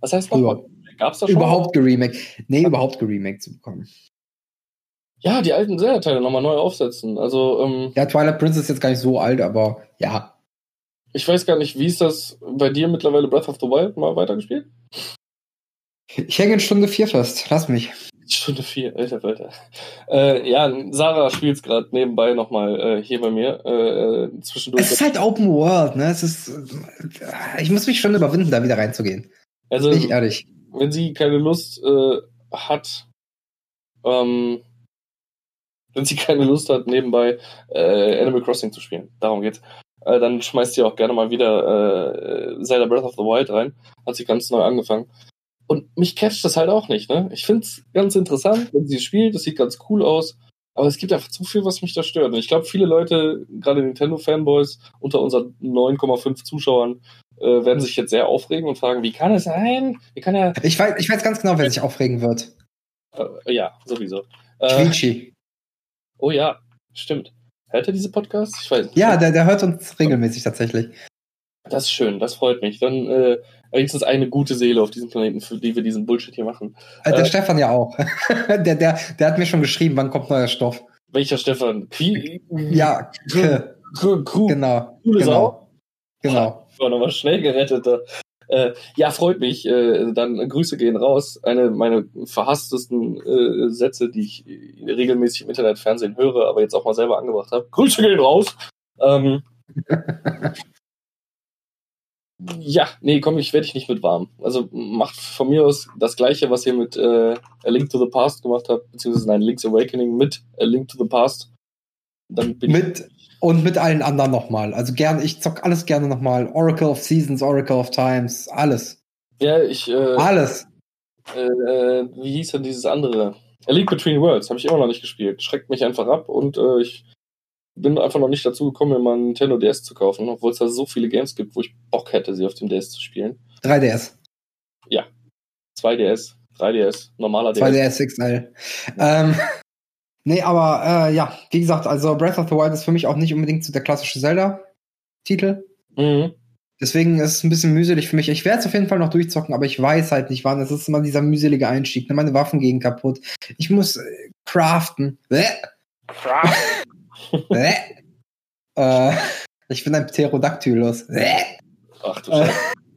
Was heißt nochmal? Gab's da schon? Überhaupt geremaked. Nee, überhaupt geremaked zu bekommen. Ja, die alten Zelda-Teile nochmal neu aufsetzen. Also, ähm, Ja, Twilight Princess ist jetzt gar nicht so alt, aber ja. Ich weiß gar nicht, wie ist das bei dir mittlerweile Breath of the Wild mal weitergespielt? Ich hänge in Stunde 4 fest. Lass mich. Stunde 4, alter Alter. Äh, ja, Sarah spielt es gerade nebenbei nochmal äh, hier bei mir. Äh, äh, zwischendurch. Es ist halt Open World, ne? Es ist. Äh, ich muss mich schon überwinden, da wieder reinzugehen. Also, Bin ich ehrlich. Wenn sie keine Lust äh, hat, ähm, wenn sie keine Lust hat, nebenbei äh, Animal Crossing zu spielen. Darum geht's. Äh, dann schmeißt sie auch gerne mal wieder äh, Zelda Breath of the Wild rein. Hat sie ganz neu angefangen. Und mich catcht das halt auch nicht, ne? Ich find's ganz interessant, wenn sie spielt, das sieht ganz cool aus. Aber es gibt einfach zu viel, was mich da stört. Und ich glaube, viele Leute, gerade Nintendo-Fanboys unter unseren 9,5 Zuschauern, äh, werden sich jetzt sehr aufregen und fragen, wie kann es sein? Wie kann er. Ich weiß, ich weiß ganz genau, wer sich aufregen wird. Äh, ja, sowieso. Äh, Oh ja, stimmt. Hört er diese Podcasts? Ich weiß nicht. Ja, der, der hört uns regelmäßig tatsächlich. Das ist schön, das freut mich. Dann äh, wenigstens eine gute Seele auf diesem Planeten, für die wir diesen Bullshit hier machen. Äh, der äh, Stefan ja auch. der, der, der hat mir schon geschrieben, wann kommt neuer Stoff. Welcher Stefan? Qui ja, Kuh, Kuh, genau. Coole genau. Sau. Genau. War nochmal schnell gerettet. Äh, ja, freut mich. Äh, dann Grüße gehen raus. Eine meiner verhasstesten äh, Sätze, die ich regelmäßig im Internet, Fernsehen höre, aber jetzt auch mal selber angebracht habe. Grüße gehen raus. Ähm, ja, nee, komm, ich werde ich nicht mit warm. Also macht von mir aus das gleiche, was ihr mit äh, A Link to the Past gemacht habt, beziehungsweise nein, Link's Awakening mit A Link to the Past. Dann bin mit und mit allen anderen nochmal. Also gerne, ich zock alles gerne nochmal. Oracle of Seasons, Oracle of Times, alles. Ja, ich. Äh, alles. Äh, äh, wie hieß denn dieses andere? A Link Between Worlds habe ich immer noch nicht gespielt. Schreckt mich einfach ab und äh, ich bin einfach noch nicht dazu gekommen, mir mal einen Nintendo DS zu kaufen, obwohl es da so viele Games gibt, wo ich Bock hätte, sie auf dem DS zu spielen. 3DS. Ja. 2DS, 3DS, normaler DS. 2DS XL. Ähm, Nee, aber äh, ja, wie gesagt, also Breath of the Wild ist für mich auch nicht unbedingt so der klassische Zelda-Titel. Mhm. Deswegen ist es ein bisschen mühselig für mich. Ich werde es auf jeden Fall noch durchzocken, aber ich weiß halt nicht wann. Es ist immer dieser mühselige Einstieg. Ne? Meine Waffen gehen kaputt. Ich muss äh, craften. Craften. äh, ich bin ein Pterodactylus. Ach du Scheiße.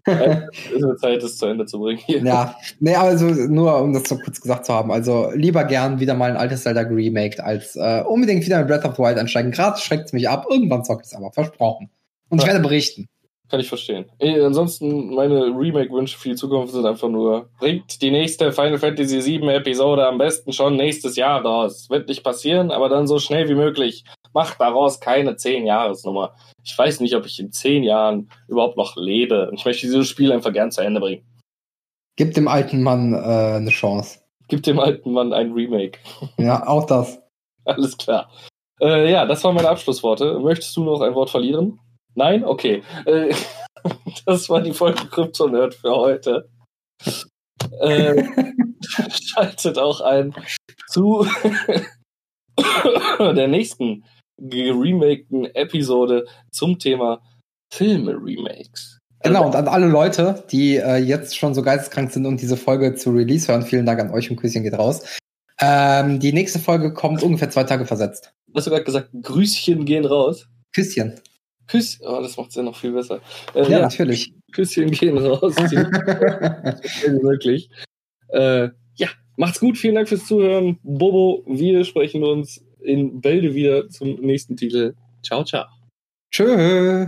Ist eine Zeit, das zu Ende zu bringen. ja, nee, also nur um das so kurz gesagt zu haben. Also lieber gern wieder mal ein altes Zelda geremaked, als äh, unbedingt wieder mit Breath of the Wild einsteigen. Gerade schreckt es mich ab. Irgendwann zockt es aber, versprochen. Und ja. ich werde berichten. Kann ich verstehen. Ansonsten, meine Remake-Wünsche für die Zukunft sind einfach nur, bringt die nächste Final Fantasy VII Episode am besten schon nächstes Jahr raus. Wird nicht passieren, aber dann so schnell wie möglich. Macht daraus keine 10-Jahres-Nummer ich weiß nicht, ob ich in zehn Jahren überhaupt noch lebe. Ich möchte dieses Spiel einfach gern zu Ende bringen. Gib dem alten Mann äh, eine Chance. Gib dem alten Mann ein Remake. Ja, auch das. Alles klar. Äh, ja, das waren meine Abschlussworte. Möchtest du noch ein Wort verlieren? Nein? Okay. Äh, das war die Folge Krypto Nerd für heute. Äh, schaltet auch ein zu der nächsten geremakten Episode zum Thema Filme-Remakes. Genau, und an alle Leute, die äh, jetzt schon so geisteskrank sind und diese Folge zu Release hören, vielen Dank an euch und Küsschen geht raus. Ähm, die nächste Folge kommt ungefähr zwei Tage versetzt. Hast du gerade gesagt, Grüßchen gehen raus? Küsschen. Küss, oh, das macht es ja noch viel besser. Äh, ja, ja, natürlich. Küsschen gehen raus. wirklich. Äh, ja, macht's gut. Vielen Dank fürs Zuhören. Bobo, wir sprechen uns in Bälde wieder zum nächsten Titel. Ciao, ciao. Tschö.